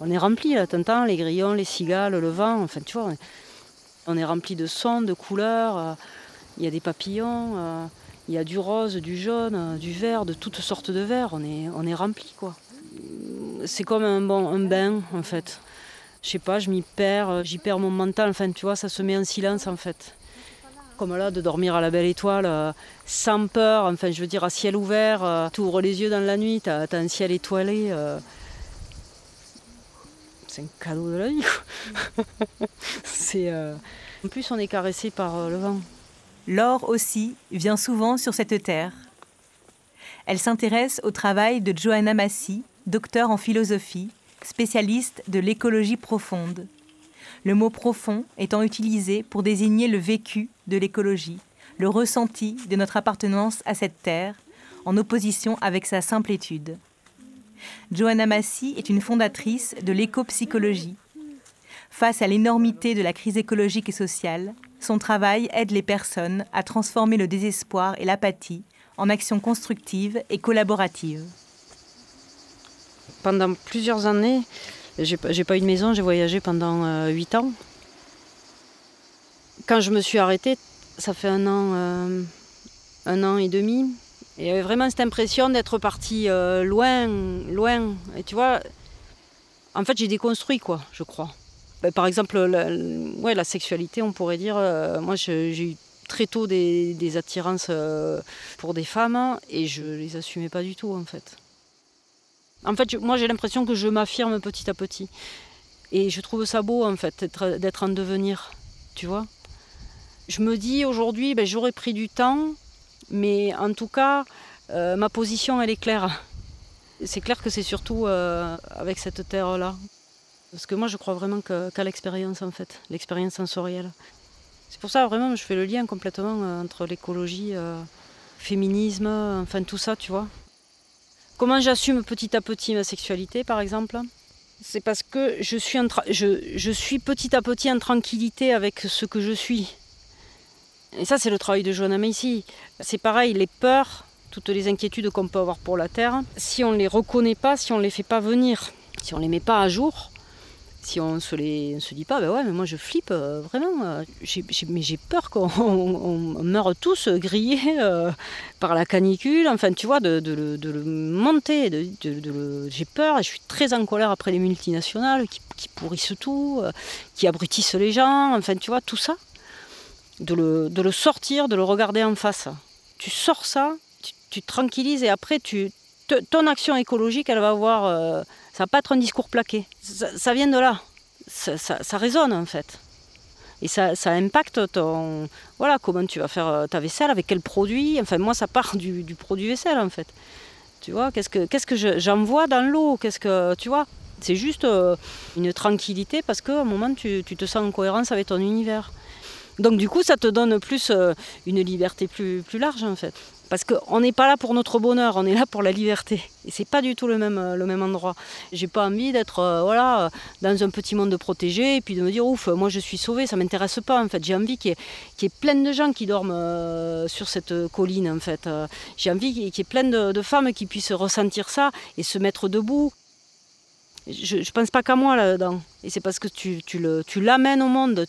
Speaker 12: On est rempli là, t'entends les grillons, les cigales, le vent, enfin tu vois, on est rempli de sons, de couleurs, euh, il y a des papillons. Euh, il y a du rose, du jaune, du vert, de toutes sortes de verts. On est, on est rempli, quoi. C'est comme un, bon, bain, en fait. Je sais pas, je m'y perds, j'y perds mon mental. Enfin, tu vois, ça se met en silence, en fait. Comme là, de dormir à la belle étoile, euh, sans peur, enfin, je veux dire, à ciel ouvert. Euh, tu ouvres les yeux dans la nuit, tu as, un ciel étoilé. Euh. c'est un cadeau de la vie. En plus, on est caressé par le vent.
Speaker 6: Laure aussi vient souvent sur cette terre. Elle s'intéresse au travail de Johanna Massy, docteur en philosophie, spécialiste de l'écologie profonde. le mot profond étant utilisé pour désigner le vécu de l'écologie, le ressenti de notre appartenance à cette terre, en opposition avec sa simple étude. Johanna Massi est une fondatrice de l'éco-psychologie. Face à l'énormité de la crise écologique et sociale, son travail aide les personnes à transformer le désespoir et l'apathie en actions constructives et collaboratives.
Speaker 12: Pendant plusieurs années, j'ai pas eu de maison, j'ai voyagé pendant 8 euh, ans. Quand je me suis arrêtée, ça fait un an, euh, un an et demi, et j'avais vraiment cette impression d'être partie euh, loin, loin. Et tu vois, en fait, j'ai déconstruit, quoi, je crois. Ben, par exemple, la, ouais, la sexualité, on pourrait dire, moi j'ai eu très tôt des, attirances pour des femmes et je les assumais pas du tout, en fait. En fait, moi j'ai l'impression que je m'affirme petit à petit. Et je trouve ça beau en fait d'être en devenir, tu vois. Je me dis aujourd'hui, ben, j'aurais pris du temps, mais en tout cas, euh, ma position elle est claire. C'est clair que c'est surtout euh, avec cette terre-là. Parce que moi je crois vraiment qu'à l'expérience en fait, l'expérience sensorielle. C'est pour ça vraiment je fais le lien complètement euh, entre l'écologie, féminisme, enfin tout ça, tu vois. Comment j'assume petit à petit ma sexualité, par exemple? C'est parce que je suis, petit à petit en tranquillité avec ce que je suis. Et ça, c'est le travail de Joanna Macy. C'est pareil, les peurs, toutes les inquiétudes qu'on peut avoir pour la Terre, si on ne les reconnaît pas, si on ne les fait pas venir, si on ne les met pas à jour, si on se se dit pas, ben ouais, mais moi je flippe euh, vraiment. Euh, mais j'ai peur qu'on on, meure tous grillés euh, par la canicule. Enfin, tu vois, de, le monter. De, j'ai peur et je suis très en colère après les multinationales qui, pourrissent tout, qui abrutissent les gens. Enfin, tu vois, tout ça. De le, sortir, de le regarder en face. Tu sors ça, tu, te tranquillises et après, tu, ton action écologique, elle va avoir ça va pas être un discours plaqué. Ça, vient de là. Ça, résonne en fait. Et ça, impacte ton. Voilà, comment tu vas faire euh, ta vaisselle, avec quel produit. Enfin, moi, ça part du, produit vaisselle en fait. Tu vois, qu'est-ce que, qu'est-ce que j'envoie dans l'eau? Qu'est-ce que. Tu vois? C'est juste euh, une tranquillité parce qu'à un moment, tu, te sens en cohérence avec ton univers. Donc, du coup, ça te donne plus euh, une liberté plus, plus large en fait. Parce qu'on n'est pas là pour notre bonheur, on est là pour la liberté. Et c'est pas du tout le même, euh, le même endroit. J'ai pas envie d'être euh, voilà, dans un petit monde protégé et puis de me dire ouf, moi je suis sauvée, ça m'intéresse pas en fait. J'ai envie qu'il y, ait plein de gens qui dorment euh, sur cette colline en fait. J'ai envie qu'il y ait plein de, femmes qui puissent ressentir ça et se mettre debout. Je ne pense pas qu'à moi là-dedans. Et c'est parce que tu, tu, l'amènes au monde.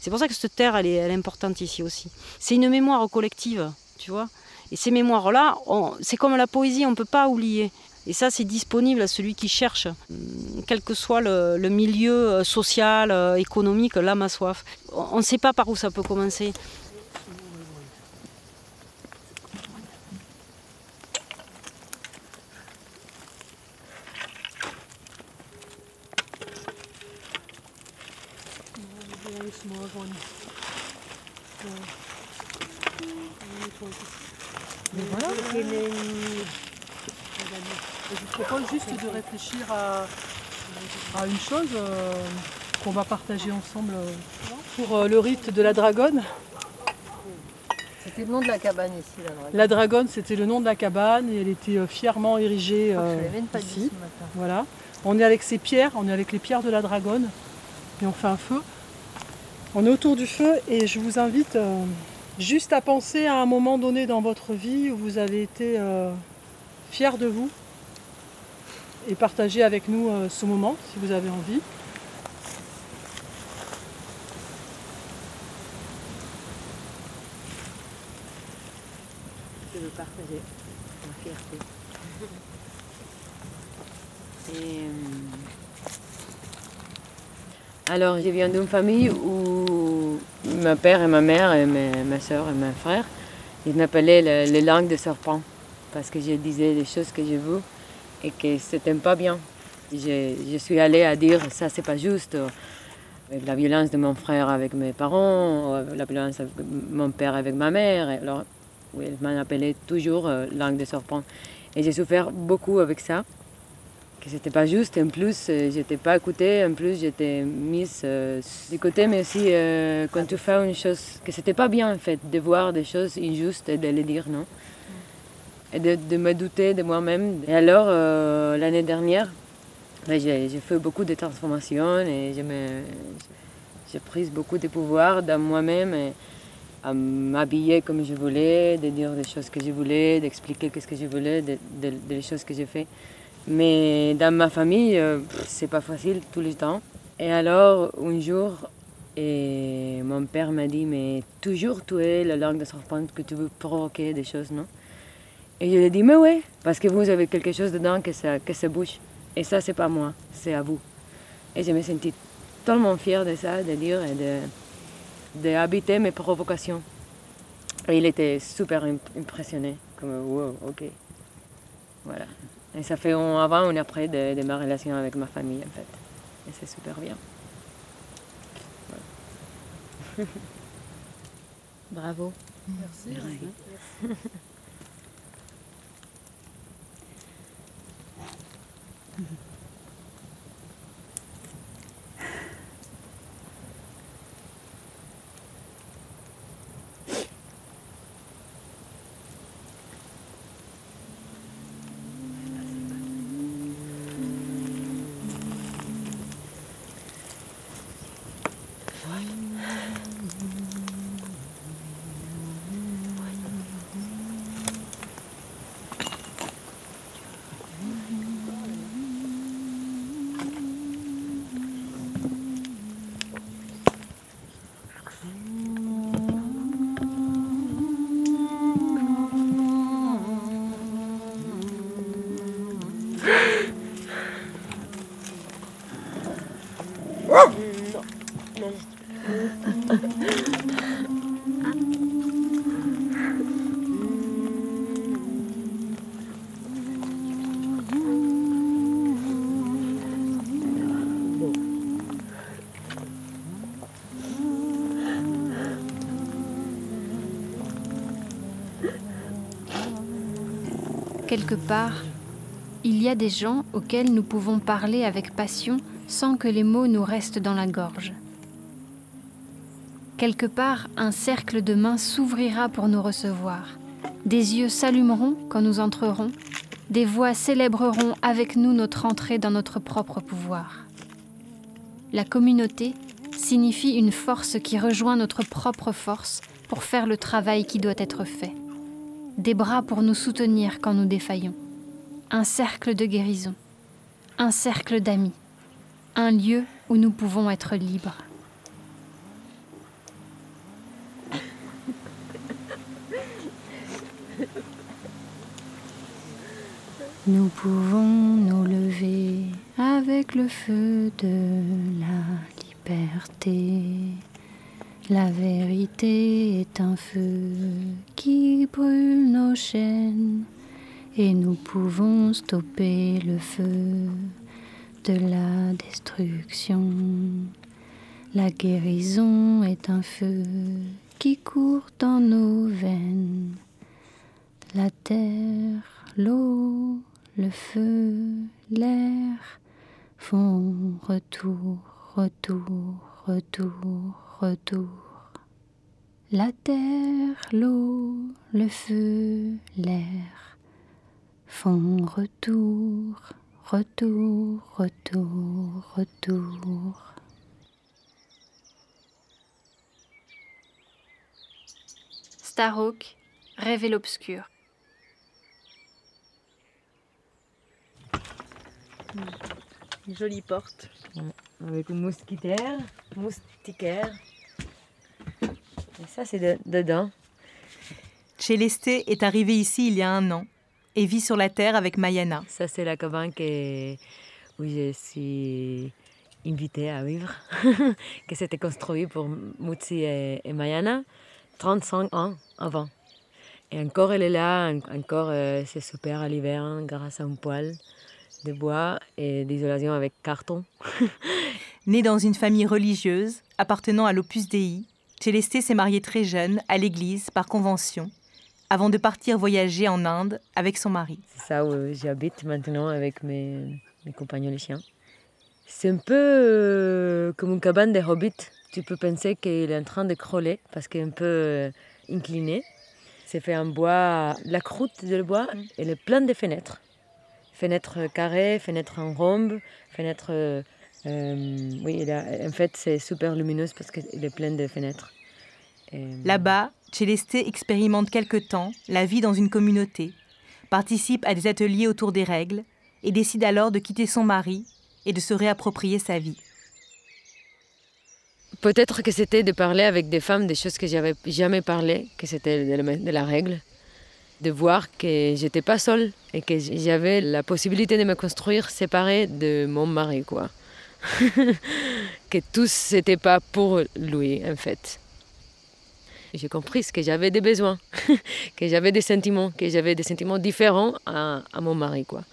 Speaker 12: C'est pour ça que cette terre, elle est importante ici aussi. C'est une mémoire collective, tu vois. Et ces mémoires-là, c'est comme la poésie, on ne peut pas oublier. Et ça, c'est disponible à celui qui cherche, hum, quel que soit le, milieu euh, social, euh, économique, l'âme a soif. On ne sait pas par où ça peut commencer.
Speaker 13: Mais voilà. Je vous propose juste de réfléchir à, une chose euh, qu'on va partager ensemble euh, pour euh, le rite de la dragonne.
Speaker 14: C'était le nom de la cabane ici, la dragonne.
Speaker 13: La dragonne, c'était le nom de la cabane et elle était fièrement érigée ici. Voilà. On est avec ces pierres, on est avec les pierres de la dragonne et on fait un feu. On est autour du feu et je vous invite Juste à penser à un moment donné dans votre vie où vous avez été euh, fier de vous et partager avec nous euh, ce moment si vous avez envie.
Speaker 14: Je veux partager ma fierté. Euh, alors, je viens d'une famille où mon père et ma mère et ma soeur et mon frère, ils m'appelaient les langues de serpent parce que je disais des choses que je veux et que c'était pas bien. Je, suis allée à dire ça c'est pas juste avec la violence de mon frère avec mes parents, la violence de mon père avec ma mère. Alors, ils m'ont appelé toujours euh, langue de serpent. Et j'ai souffert beaucoup avec ça que c'était pas juste. En plus, euh, j'étais pas écoutée. En plus, j'étais mise euh, du côté, mais aussi euh, quand tu fais une chose que c'était pas bien en fait, de voir des choses injustes et de les dire non, et de, me douter de moi-même. Et alors l'année dernière, ben, j'ai fait beaucoup de transformations et j'ai pris beaucoup de pouvoir dans moi-même. à m'habiller comme je voulais, de dire des choses que je voulais, d'expliquer ce que je voulais, des choses que j'ai fait. Mais dans ma famille, euh, c'est pas facile tout le temps. Et alors, un jour, et mon père m'a dit, mais toujours tu es la langue de serpent que tu veux provoquer des choses, non? Et je lui ai dit, mais oui, parce que vous avez quelque chose dedans que ça, que ça bouge. Et ça, c'est pas moi, c'est à vous. Et je me sentis tellement fière de ça, de dire et de, de mes provocations. Et il était super impressionné, comme wow, ok. Voilà. Et ça fait un avant et après de, de, ma relation avec ma famille, en fait. Et c'est super bien.
Speaker 2: Voilà. Bravo.
Speaker 14: Merci. Merci.
Speaker 2: quelque part, il y a des gens auxquels nous pouvons parler avec passion sans que les mots nous restent dans la gorge. Quelque part, un cercle de mains s'ouvrira pour nous recevoir. Des yeux s'allumeront quand nous entrerons. Des voix célébreront avec nous notre entrée dans notre propre pouvoir. La communauté signifie une force qui rejoint notre propre force pour faire le travail qui doit être fait des bras pour nous soutenir quand nous défaillons, un cercle de guérison, un cercle d'amis, un lieu où nous pouvons être libres. Nous pouvons nous lever avec le feu de la liberté. La vérité est un feu qui brûle nos chaînes et nous pouvons stopper le feu de la destruction. La guérison est un feu qui court dans nos veines. La terre, l'eau, le feu, l'air font retour, retour, retour retour. La terre, l'eau, le feu, l'air font retour, retour, retour, retour. Starhawk, rêver l'obscur.
Speaker 14: Une jolie porte avec une moustiquaire, moustiquaire. Et ça, c'est dedans.
Speaker 6: Célesté est arrivée ici il y a un an et vit sur la terre avec Mayana.
Speaker 14: Ça, c'est la cabane que, où je suis invitée à vivre, que c'était construit pour Mutsi et, Mayana 35 ans avant. Et encore, elle est là, encore, euh, c'est super à l'hiver grâce à un poêle de bois et d'isolation avec carton.
Speaker 6: Née dans une famille religieuse appartenant à l'Opus Dei, Célesté s'est mariée très jeune à l'église par convention, avant de partir voyager en Inde avec son mari.
Speaker 14: C'est ça où j'habite maintenant avec mes, les compagnons, les chiens. C'est un peu euh, comme une cabane des hobbits. Tu peux penser qu'il est en train de crawler parce qu'il est un peu euh, incliné. C'est fait en bois. La croûte de bois, mm. elle est pleine de fenêtres. Fenêtres carrées, fenêtres en rhombe, fenêtres. Euh, oui, en fait, c'est super lumineuse parce qu'il est plein de fenêtres.
Speaker 6: Là-bas, Célesté expérimente quelque temps la vie dans une communauté, participe à des ateliers autour des règles et décide alors de quitter son mari et de se réapproprier sa vie.
Speaker 14: Peut-être que c'était de parler avec des femmes des choses que j'avais jamais parlé, que c'était de la règle, de voir que j'étais pas seule et que j'avais la possibilité de me construire séparée de mon mari, quoi. que tout c'était pas pour lui, en fait. J'ai compris que j'avais des besoins, que j'avais des sentiments, que j'avais des sentiments différents à, à mon mari, quoi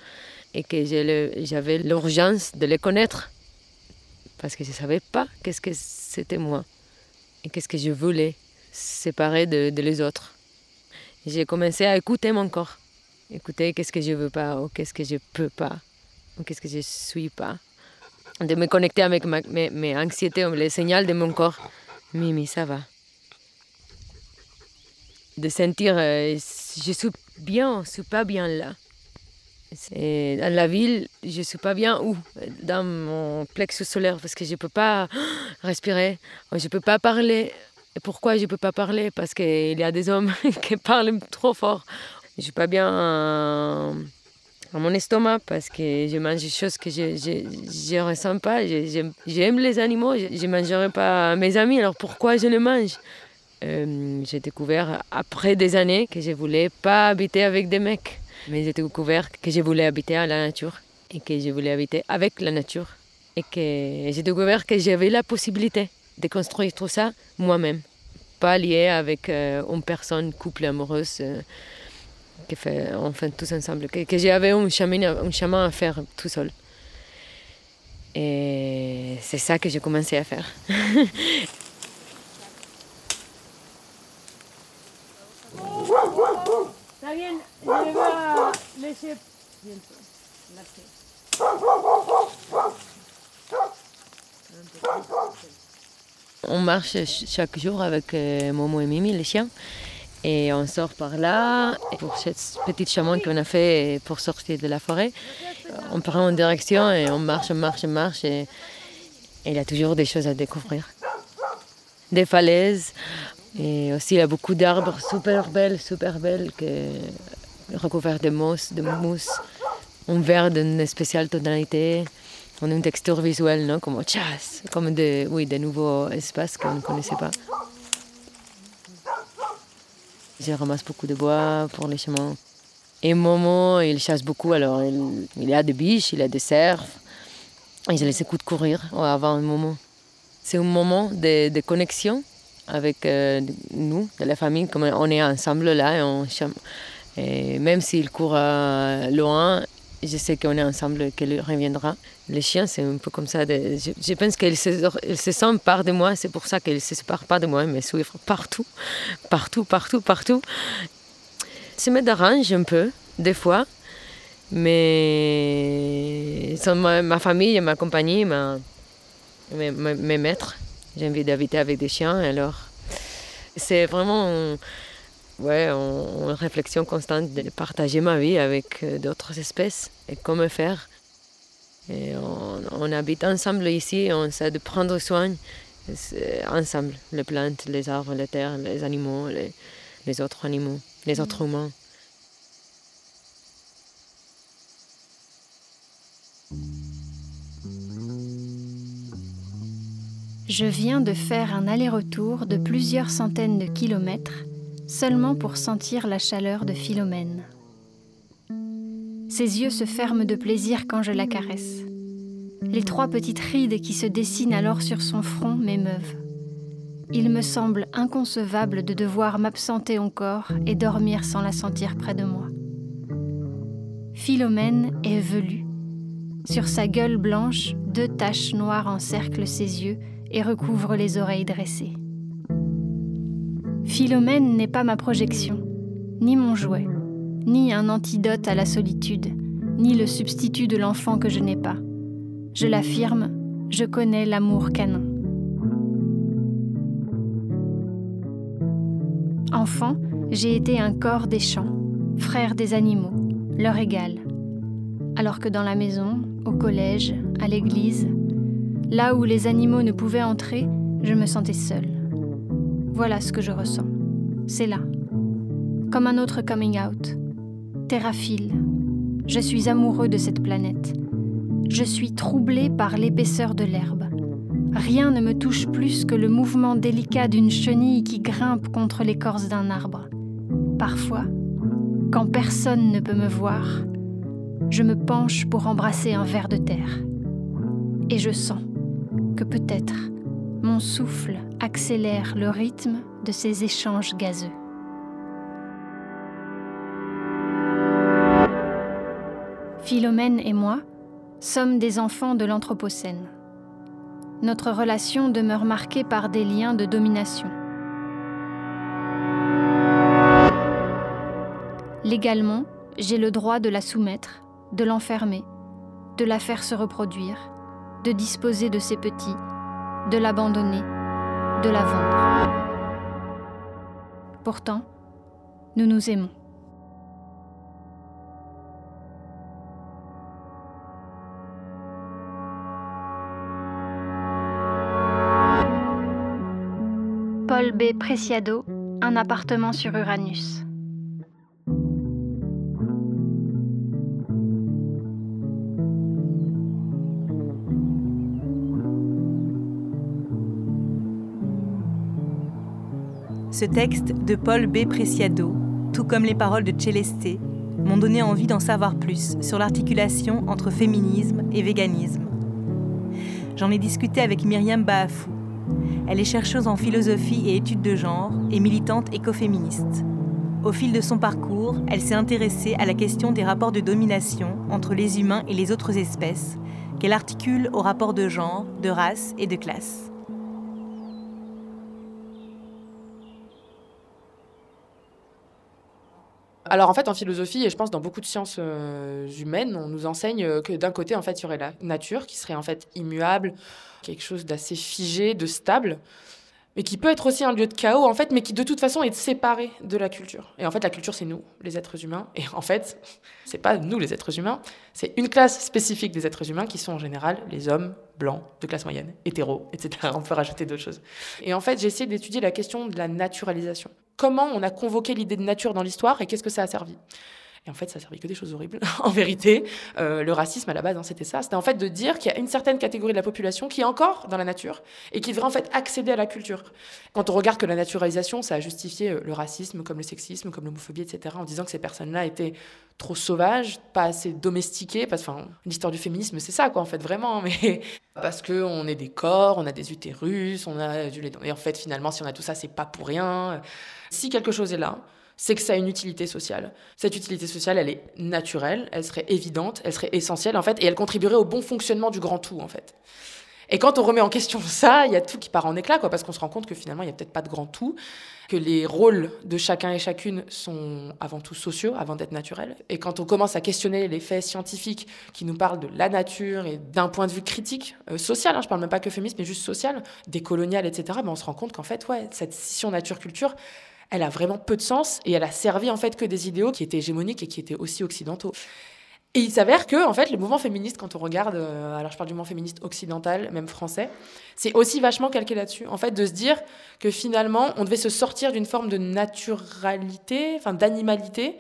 Speaker 14: et que j'avais l'urgence de les connaître parce que je ne savais pas qu'est-ce que c'était moi et qu'est-ce que je voulais séparer de, les autres. J'ai commencé à écouter mon corps, écouter qu'est-ce que je veux pas ou qu'est-ce que je peux pas ou qu'est-ce que je suis pas. De me connecter avec mes, mes anxiétés, les signaux de mon corps. Mimi, ça va. De sentir, euh, je suis bien, je suis pas bien là. Dans la ville, je suis pas bien où? Dans mon plexus solaire, parce que je peux pas respirer, je peux pas parler. Et pourquoi je peux pas parler? Parce qu'il y a des hommes qui parlent trop fort. Je suis pas bien à mon estomac parce que je mange des choses que je ne ressens pas. J'aime les animaux, je ne mangerai pas mes amis, alors pourquoi je les mange? Euh, J'ai découvert après des années que je voulais pas habiter avec des mecs. Mais j'ai découvert que je voulais habiter à la nature et que je voulais habiter avec la nature. Et que j'ai découvert que j'avais la possibilité de construire tout ça moi-même. Pas lié avec euh, une personne, couple amoureuse, euh, que fait, enfin tous ensemble. Que, que j'avais un chemin, un chemin à faire tout seul. Et c'est ça que j'ai commencé à faire.
Speaker 15: Está bien,
Speaker 14: On marche chaque jour avec euh, Momo et Mimi, les chiens. Et on sort par là, pour cette petite chemin qu'on a fait pour sortir de la forêt. On prend en direction et on marche, on marche, on marche. Et, et il y a toujours des choses à découvrir. Des falaises, et aussi, il y a beaucoup d'arbres super belles, super belles, que, recouverts de mousse, de mousse, un vert d'une spéciale tonalité, on a une texture visuelle, non? Comme chasse, comme de, oui, de nouveaux espaces qu'on ne connaissait pas. Je ramasse beaucoup de bois pour les chemins. Et Momo, il chasse beaucoup, alors il, il a des biches, il y a des cerfs. Et je les écoute courir avant un moment. C'est un moment de connexion avec euh, nous, de la famille, comme on est ensemble là, et, et même s'il court euh, loin, je sais qu'on est ensemble, qu'il reviendra. Les chiens, c'est un peu comme ça. je, pense qu'ils se, se sentent part de moi, c'est pour ça qu'ils ne se séparent pas de moi, mais suivent partout, partout, partout, partout. Ça me dérange un peu, des fois, mais sont ma, famille, ma compagnie, mes, mes maîtres. J'ai envie d'habiter avec des chiens, alors c'est vraiment ouais, une réflexion constante de partager ma vie avec euh, d'autres espèces et comment faire. Et on, habite ensemble ici, on essaie de prendre soin ensemble, les plantes, les arbres, les terres, les animaux, les, les autres animaux, les autres humains.
Speaker 2: Je viens de faire un aller-retour de plusieurs centaines de kilomètres seulement pour sentir la chaleur de Philomène. Ses yeux se ferment de plaisir quand je la caresse. Les trois petites rides qui se dessinent alors sur son front m'émeuvent. Il me semble inconcevable de devoir m'absenter encore et dormir sans la sentir près de moi. Philomène est velue. Sur sa gueule blanche, deux taches noires encerclent ses yeux et recouvre les oreilles dressées. Philomène n'est pas ma projection, ni mon jouet, ni un antidote à la solitude, ni le substitut de l'enfant que je n'ai pas. Je l'affirme, je connais l'amour canin. Enfant, j'ai été un corps des champs, frère des animaux, leur égal. Alors que dans la maison, au collège, à l'église, là où les animaux ne pouvaient entrer, je me sentais seule. Voilà ce que je ressens. C'est là. Comme un autre coming out. Terraphile. Je suis amoureux de cette planète. Je suis troublée par l'épaisseur de l'herbe. Rien ne me touche plus que le mouvement délicat d'une chenille qui grimpe contre l'écorce d'un arbre. Parfois, quand personne ne peut me voir, je me penche pour embrasser un ver de terre. Et je sens peut-être mon souffle accélère le rythme de ces échanges gazeux. Philomène et moi sommes des enfants de l'Anthropocène. Notre relation demeure marquée par des liens de domination. Légalement, j'ai le droit de la soumettre, de l'enfermer, de la faire se reproduire, de disposer de ses petits, de l'abandonner, de la vendre. Pourtant, nous nous aimons. Paul B. Preciado, un appartement sur Uranus.
Speaker 6: Ce texte de Paul B. Preciado, tout comme les paroles de Celeste, m'ont donné envie d'en savoir plus sur l'articulation entre féminisme et véganisme. J'en ai discuté avec Myriam Baafou. Elle est chercheuse en philosophie et études de genre et militante écoféministe. Au fil de son parcours, elle s'est intéressée à la question des rapports de domination entre les humains et les autres espèces, qu'elle articule aux rapports de genre, de race et de classe.
Speaker 16: Alors en fait, en philosophie, et je pense dans beaucoup de sciences euh, humaines, on nous enseigne euh, que d'un côté, en fait, il y aurait la nature qui serait en fait immuable, quelque chose d'assez figé, de stable, mais qui peut être aussi un lieu de chaos, en fait, mais qui de toute façon est séparé de la culture. Et en fait, la culture, c'est nous, les êtres humains. Et en fait, c'est pas nous, les êtres humains, c'est une classe spécifique des êtres humains qui sont en général les hommes blancs, de classe moyenne, hétéros, etc. On peut rajouter d'autres choses. Et en fait, j'ai essayé d'étudier la question de la naturalisation comment on a convoqué l'idée de nature dans l'histoire et qu'est-ce que ça a servi? Et en fait, ça a servi que des choses horribles. en vérité, euh, le racisme à la base, hein, c'était ça. C'était en fait de dire qu'il y a une certaine catégorie de la population qui est encore dans la nature et qui devrait en fait accéder à la culture. Quand on regarde que la naturalisation, ça a justifié euh, le racisme, comme le sexisme, comme l'homophobie, etc., en disant que ces personnes-là étaient trop sauvages, pas assez domestiquées. Enfin, l'histoire du féminisme, c'est ça, quoi, en fait, vraiment. Mais parce que on est des corps, on a des utérus, on a du lait. Et en fait, finalement, si on a tout ça, c'est pas pour rien. Si quelque chose est là, c'est que ça a une utilité sociale. Cette utilité sociale, elle est naturelle, elle serait évidente, elle serait essentielle en fait, et elle contribuerait au bon fonctionnement du grand tout en fait. Et quand on remet en question ça, il y a tout qui part en éclat, quoi, parce qu'on se rend compte que finalement, il n'y a peut-être pas de grand tout, que les rôles de chacun et chacune sont avant tout sociaux, avant d'être naturels. Et quand on commence à questionner les faits scientifiques qui nous parlent de la nature et d'un point de vue critique, euh, social, hein, je parle même pas que féministe, mais juste social, décolonial, etc., ben on se rend compte qu'en fait, ouais, cette scission nature-culture, elle a vraiment peu de sens et elle a servi en fait que des idéaux qui étaient hégémoniques et qui étaient aussi occidentaux. Et il s'avère que, en fait, le mouvement féministe, quand on regarde, euh, alors je parle du mouvement féministe occidental, même français, c'est aussi vachement calqué là-dessus. En fait, de se dire que finalement, on devait se sortir d'une forme de naturalité, enfin d'animalité,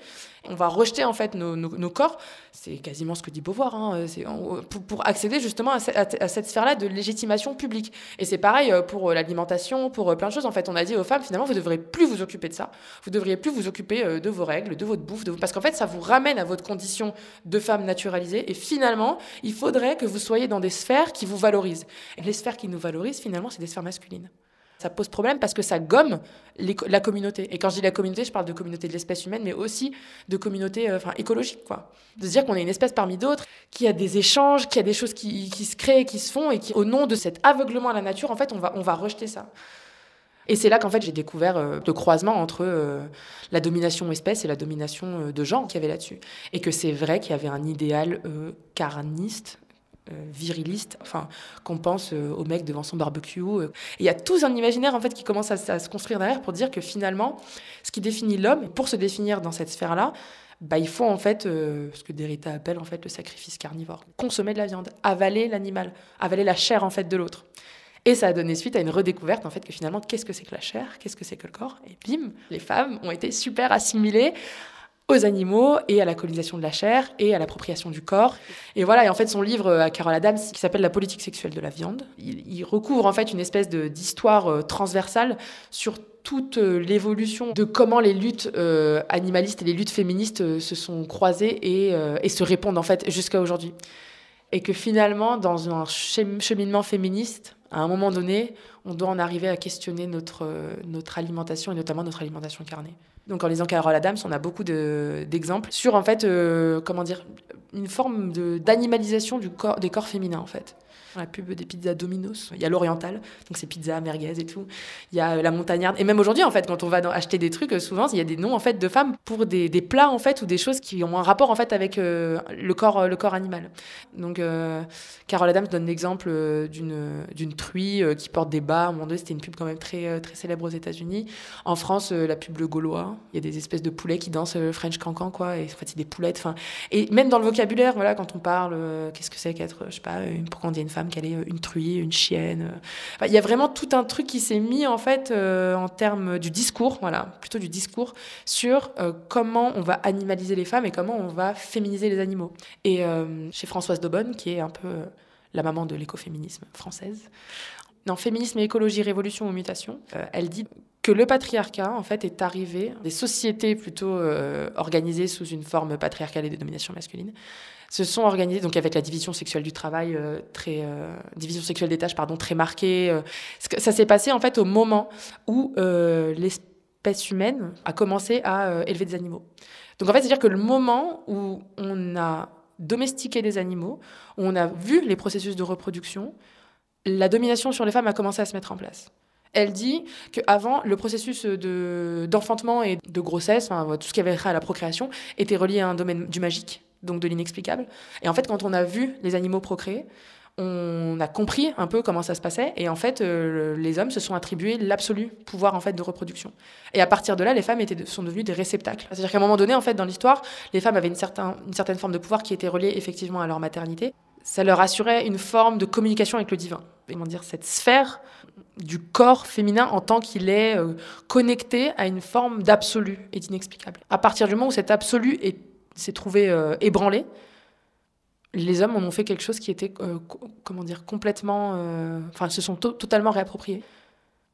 Speaker 16: on va rejeter en fait nos, corps. C'est quasiment ce que dit Beauvoir, hein, pour, accéder justement à, cette sphère-là de légitimation publique. Et c'est pareil euh, pour euh, l'alimentation, pour euh, plein de choses. En fait, on a dit aux femmes finalement, vous ne devriez plus vous occuper de ça. Vous ne devriez plus vous occuper de vos règles, de votre bouffe, parce qu'en fait, ça vous ramène à votre condition de femme naturalisée. Et finalement, il faudrait que vous soyez dans des sphères qui vous valorisent. Et les sphères qui nous valorisent, finalement, c'est des sphères masculines ça pose problème parce que ça gomme la communauté. Et quand je dis la communauté, je parle de communauté de l'espèce humaine, mais aussi de communauté euh, enfin, écologique. Quoi. De se dire qu'on est une espèce parmi d'autres, qu'il y a des échanges, qu'il y a des choses qui, qui, se créent, qui se font, et qui, au nom de cet aveuglement à la nature, en fait, on va, on va rejeter ça. Et c'est là qu'en fait j'ai découvert le croisement entre la domination espèce et la domination de genre qu'il y avait là-dessus. Et que c'est vrai qu'il y avait un idéal carniste viriliste, enfin, qu'on pense au mec devant son barbecue. Il y a tout un imaginaire en fait qui commence à, se construire derrière pour dire que finalement, ce qui définit l'homme, pour se définir dans cette sphère-là, bah, il faut en fait euh, ce que Derrida appelle en fait le sacrifice carnivore. Consommer de la viande, avaler l'animal, avaler la chair en fait de l'autre. Et ça a donné suite à une redécouverte en fait que finalement qu'est-ce que c'est que la chair, qu'est-ce que c'est que le corps? Et bim, les femmes ont été super assimilées aux animaux et à la colonisation de la chair et à l'appropriation du corps. Et voilà, et en fait son livre à Carole Adams qui s'appelle La politique sexuelle de la viande, il, recouvre en fait une espèce d'histoire euh, transversale sur toute euh, l'évolution de comment les luttes euh, animalistes et les luttes féministes euh, se sont croisées et, et, se répondent en fait jusqu'à aujourd'hui. Et que finalement, dans un cheminement féministe, à un moment donné, on doit en arriver à questionner notre, notre alimentation et notamment notre alimentation carnée. Donc en lisant Carole Adams, on a beaucoup d'exemples sur en fait, comment dire, une forme d'animalisation des corps féminins en fait la pub des pizzas Domino's. Il y a l'oriental, donc c'est pizza, merguez et tout. Il y a euh, la montagnarde. Et même aujourd'hui, en fait, quand on va acheter des trucs, euh, souvent, il y a des noms en fait de femmes pour des, des plats en fait ou des choses qui ont un rapport en fait avec euh, le corps, le corps animal. Donc, euh, Carole Adams donne l'exemple d'une d'une truie qui porte des bas. À un moment donné, c'était une pub quand même très très célèbre aux États-Unis. En France, la pub le gaulois. Il y a des espèces de poulets qui dansent French cancan quoi. Et en fait, c'est des poulettes. Enfin, et même dans le vocabulaire, voilà, quand on parle, qu'est-ce que c'est qu'être, je sais pas, pourquoi on dit une femme qu'elle est euh, une truie, une chienne. Euh. il y a vraiment tout un truc qui s'est mis en fait euh, en termes du discours, voilà, plutôt du discours sur comment on va animaliser les femmes et comment on va féminiser les animaux. Et chez Françoise Daubonne, qui est un peu la maman de l'écoféminisme française, dans Féminisme et écologie, révolution ou mutation, elle dit que le patriarcat, en fait, est arrivé, des sociétés plutôt organisées sous une forme patriarcale et de domination masculine, se sont organisés, donc avec la division sexuelle du travail, euh, très, euh, division sexuelle des tâches, pardon, très marquée. Euh. ça s'est passé en fait au moment où l'espèce humaine a commencé à élever des animaux. Donc en fait, c'est-à-dire que le moment où on a domestiqué des animaux, où on a vu les processus de reproduction, la domination sur les femmes a commencé à se mettre en place. Elle dit qu'avant, le processus d'enfantement et de grossesse, enfin, tout ce qui avait trait à la procréation, était relié à un domaine du magique, donc de l'inexplicable. Et en fait, quand on a vu les animaux procréer, on a compris un peu comment ça se passait. Et en fait euh, les hommes se sont attribués l'absolu pouvoir en fait de reproduction. Et à partir de là les femmes étaient sont devenues des réceptacles. C'est à dire qu'à un moment donné en fait dans l'histoire les femmes avaient une, une certaine forme de pouvoir qui était reliée effectivement à leur maternité. Ça leur assurait une forme de communication avec le divin. Comment dire cette sphère du corps féminin en tant qu'il est euh, connecté à une forme d'absolu et d'inexplicable. À partir du moment où cet absolu est s'est trouvé euh, ébranlé, les hommes en ont fait quelque chose qui était, euh, comment dire, complètement, euh, enfin, se sont totalement réappropriés.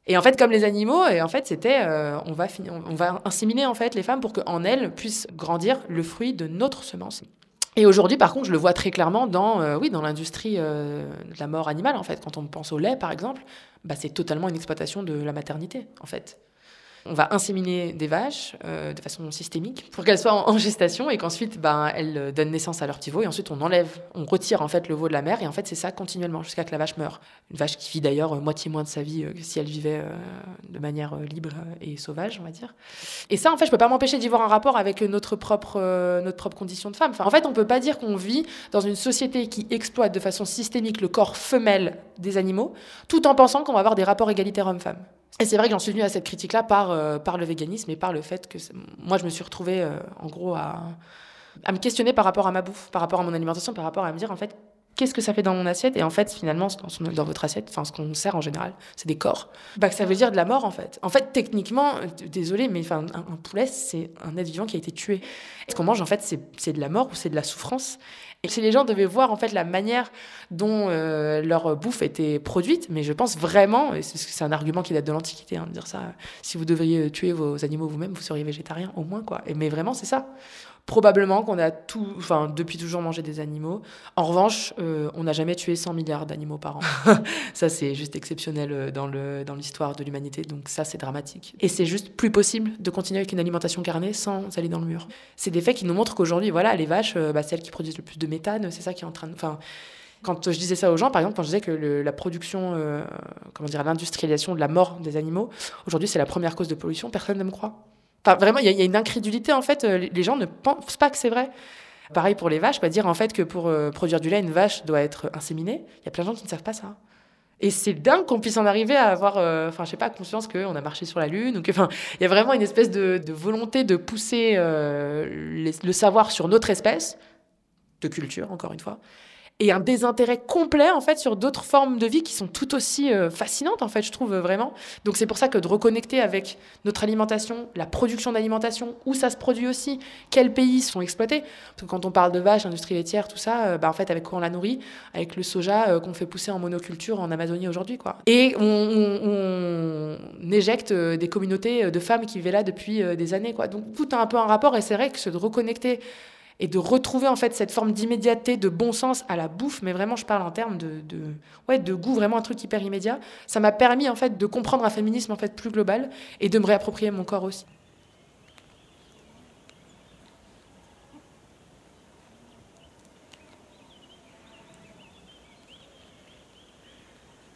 Speaker 16: Et en fait, comme les animaux, et en fait, c'était, on va on va inséminer en fait les femmes pour qu'en elles puissent grandir le fruit de notre semence. Et aujourd'hui, par contre, je le vois très clairement dans, oui, dans l'industrie de la mort animale. En fait, quand on pense au lait, par exemple, bah, c'est totalement une exploitation de la maternité, en fait on va inséminer des vaches euh, de façon systémique pour qu'elles soient en, gestation et qu'ensuite ben, elles donnent naissance à leur petit et ensuite on enlève, on retire en fait le veau de la mère et en fait c'est ça continuellement jusqu'à que la vache meure. Une vache qui vit d'ailleurs euh, moitié moins de sa vie euh, que si elle vivait de manière libre et sauvage, on va dire. Et ça en fait je peux pas m'empêcher d'y voir un rapport avec notre propre, notre propre condition de femme. En fait on peut pas dire qu'on vit dans une société qui exploite de façon systémique le corps femelle des animaux tout en pensant qu'on va avoir des rapports égalitaires hommes-femmes. Et c'est vrai que j'en suis venue à cette critique-là par, euh, le véganisme et par le fait que moi, je me suis retrouvée, euh, en gros, à, me questionner par rapport à ma bouffe, par rapport à mon alimentation, par rapport à me dire, en fait, qu'est-ce que ça fait dans mon assiette? Et en fait, finalement, dans, votre assiette, enfin, ce qu'on sert en général, c'est des corps. Bah, ça veut dire de la mort, en fait. En fait, techniquement, euh, désolé, mais enfin, un, poulet, c'est un être vivant qui a été tué. Ce qu'on mange, en fait, c'est de la mort ou c'est de la souffrance. Si les gens devaient voir en fait la manière dont euh, leur bouffe était produite, mais je pense vraiment, et c'est un argument qui date de l'Antiquité, hein, dire ça, si vous devriez tuer vos animaux vous-même, vous seriez végétarien au moins, quoi. Mais vraiment, c'est ça probablement qu'on a tout, enfin, depuis toujours mangé des animaux. En revanche, euh, on n'a jamais tué 100 milliards d'animaux par an. ça, c'est juste exceptionnel euh, dans, le, dans l'histoire de l'humanité. Donc ça, c'est dramatique. Et c'est juste plus possible de continuer avec une alimentation carnée sans aller dans le mur. C'est des faits qui nous montrent qu'aujourd'hui, voilà, les vaches, euh, bah, celles qui produisent le plus de méthane, c'est ça qui est en train. Enfin, Quand je disais ça aux gens, par exemple, quand je disais que la production, comment dire, l'industrialisation de la mort des animaux, aujourd'hui c'est la première cause de pollution, personne ne me croit. Vraiment, il y, a- une incrédulité en fait. euh, Les gens ne pensent pas que c'est vrai. Pareil pour les vaches, dire en fait que pour euh, produire du lait, une vache doit être inséminée. Il y a plein de gens qui ne savent pas ça. Et c'est dingue qu'on puisse en arriver à avoir, euh, enfin, je sais pas, conscience qu'on a marché sur la Lune. ou Enfin, il y a vraiment une espèce de, volonté de pousser euh, le savoir sur notre espèce, de culture, encore une fois, et un désintérêt complet, en fait, sur d'autres formes de vie qui sont tout aussi euh, fascinantes, en fait, je trouve, euh, vraiment. Donc, c'est pour ça que de reconnecter avec notre alimentation, la production d'alimentation, où ça se produit aussi, quels pays sont exploités. Parce que quand on parle de vaches, industrie laitière, tout ça, euh, bah, en fait, avec quoi on la nourrit? Avec le soja euh, qu'on fait pousser en monoculture en Amazonie aujourd'hui, quoi. Et on, éjecte des communautés de femmes qui vivaient là depuis des années, quoi. Donc, tout a un peu un rapport, et c'est vrai que de reconnecter et de retrouver en fait cette forme d'immédiateté, de bon sens à la bouffe, mais vraiment je parle en termes de, ouais, de goût, vraiment un truc hyper immédiat, ça m'a permis en fait de comprendre un féminisme en fait plus global et de me réapproprier mon corps aussi.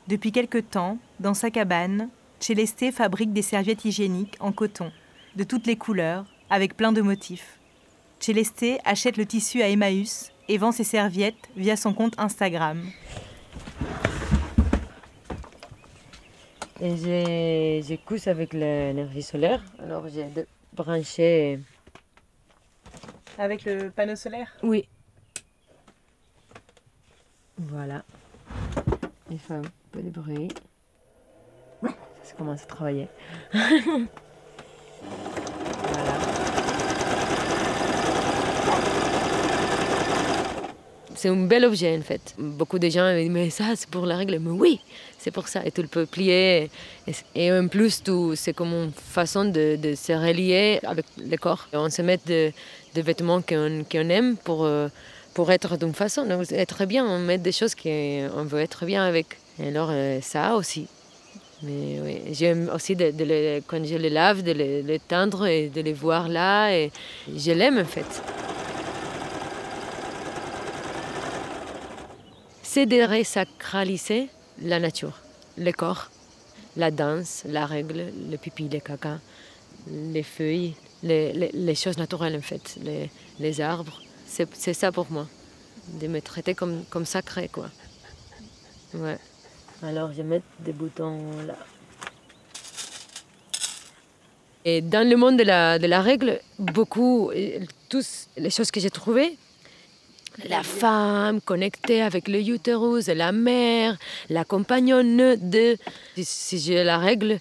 Speaker 6: Depuis quelque temps, dans sa cabane, Célesté fabrique des serviettes hygiéniques en coton, de toutes les couleurs, avec plein de motifs. Célesté achète le tissu à Emmaüs et vend ses serviettes via son compte Instagram.
Speaker 14: Et j'ai, j'ai cousu avec l'énergie solaire. Alors j'ai branché.
Speaker 6: Avec le panneau solaire?
Speaker 14: Oui. Voilà. Il fait un peu de bruit. Ça commence à travailler. C'est un bel objet en fait. Beaucoup de gens me disent mais ça c'est pour la règle. Mais oui, c'est pour ça. Et tu le peux plier. Et, en plus, c'est comme une façon de, se relier avec le corps. On se met des de vêtements qu'on aime pour, euh, pour être d'une façon. Être bien, on met des choses qu'on veut être bien avec. Et alors euh, ça aussi. Mais oui, j'aime aussi quand je les lave, de les, les teindre et de les voir là. Et je l'aime en fait. C'est de resacraliser la nature, le corps, la danse, la règle, le pipi, le caca, les feuilles, les, les- les choses naturelles en fait, les, les arbres. C'est ça pour moi, de me traiter comme, comme sacré quoi. Ouais. Alors je mets des boutons là. Et dans le monde de la, de la règle, beaucoup, euh, tous les choses que j'ai trouvées, la femme connectée avec le utérus, la mère, la compagnonne de... Si- j'ai la règle,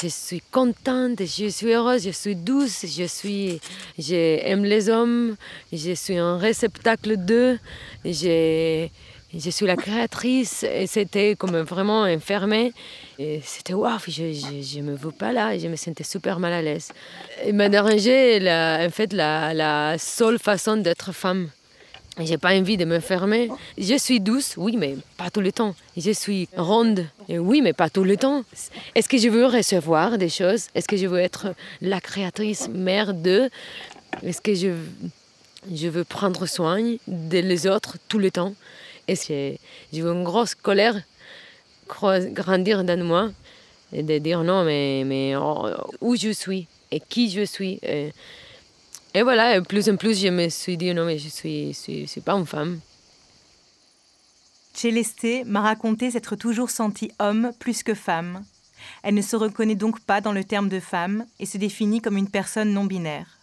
Speaker 14: je suis contente, je suis heureuse, je suis douce, je suis... J'aime les hommes, je suis un réceptacle d'eux, je, suis la créatrice. Et c'était comme vraiment enfermé. Et c'était waouh, je ne me veux pas là, je me sentais super mal à l'aise. Il m'a dérangé la, en fait la seule façon d'être femme. J'ai pas envie de me fermer. Je suis douce, oui, mais pas tout le temps. Je suis ronde, et oui, mais pas tout le temps. Est-ce que je veux recevoir des choses? Est-ce que je veux être la créatrice, mère de? Est-ce que je, je veux prendre soin des autres tout le temps? Est-ce que je veux une grosse colère grandir dans moi et de dire non, mais, mais oh, où je suis et qui je suis et, et voilà, plus en plus, je me suis dit non, mais je je suis, suis pas une femme.
Speaker 6: Célesté m'a raconté s'être toujours sentie homme plus que femme. Elle ne se reconnaît donc pas dans le terme de femme et se définit comme une personne non binaire.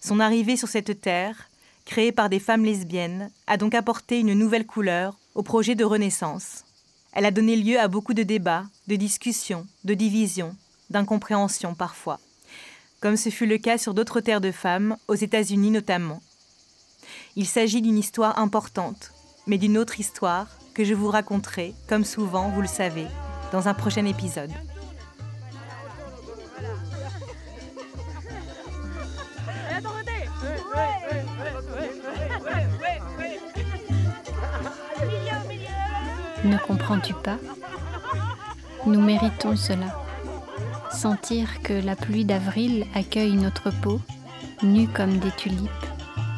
Speaker 6: Son arrivée sur cette terre, créée par des femmes lesbiennes, a donc apporté une nouvelle couleur au projet de renaissance. Elle a donné lieu à beaucoup de débats, de discussions, de divisions, d'incompréhensions parfois, comme ce fut le cas sur d'autres terres de femmes, aux États-Unis notamment. Il s'agit d'une histoire importante, mais d'une autre histoire que je vous raconterai, comme souvent, vous le savez, dans un prochain épisode.
Speaker 2: Ne comprends-tu pas? Nous méritons cela. Sentir que la pluie d'avril accueille notre peau, nue comme des tulipes,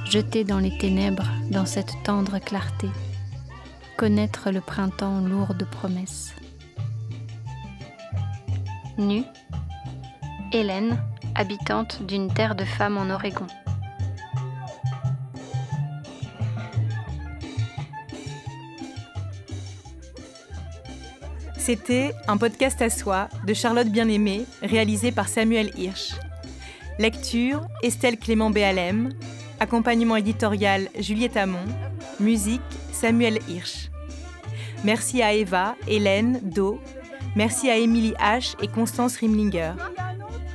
Speaker 2: jetée dans les ténèbres dans cette tendre clarté. connaître le printemps lourd de promesses. Nue, Hélène, habitante d'une terre de femmes en Oregon.
Speaker 6: C'était un podcast à soi de Charlotte Bien-Aimée, réalisé par Samuel Hirsch. Lecture Estelle Clément Béalem. Accompagnement éditorial Juliette Hamon. Musique Samuel Hirsch. Merci à Eva, Hélène, Do. Merci à Émilie H et Constance Rimlinger.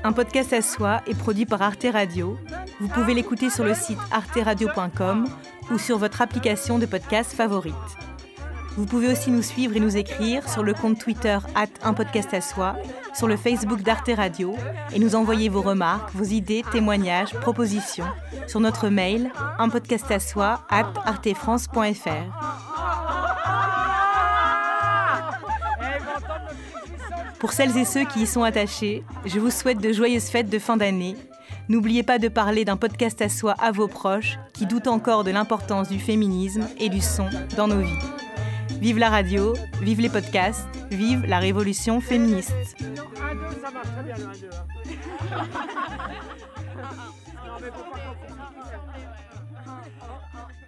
Speaker 6: Un podcast à soi est produit par Arte Radio. Vous pouvez l'écouter sur le site arteradio.com ou sur votre application de podcast favorite. Vous pouvez aussi nous suivre et nous écrire sur le compte Twitter un podcast à soi, sur le Facebook d'Arte Radio et nous envoyer vos remarques, vos idées, témoignages, propositions sur notre mail un podcast à soi at artefrance.fr. Pour celles et ceux qui y sont attachés, je vous souhaite de joyeuses fêtes de fin d'année. N'oubliez pas de parler d'un podcast à soi à vos proches qui doutent encore de l'importance du féminisme et du son dans nos vies. Vive la radio, vive les podcasts, vive la révolution féministe.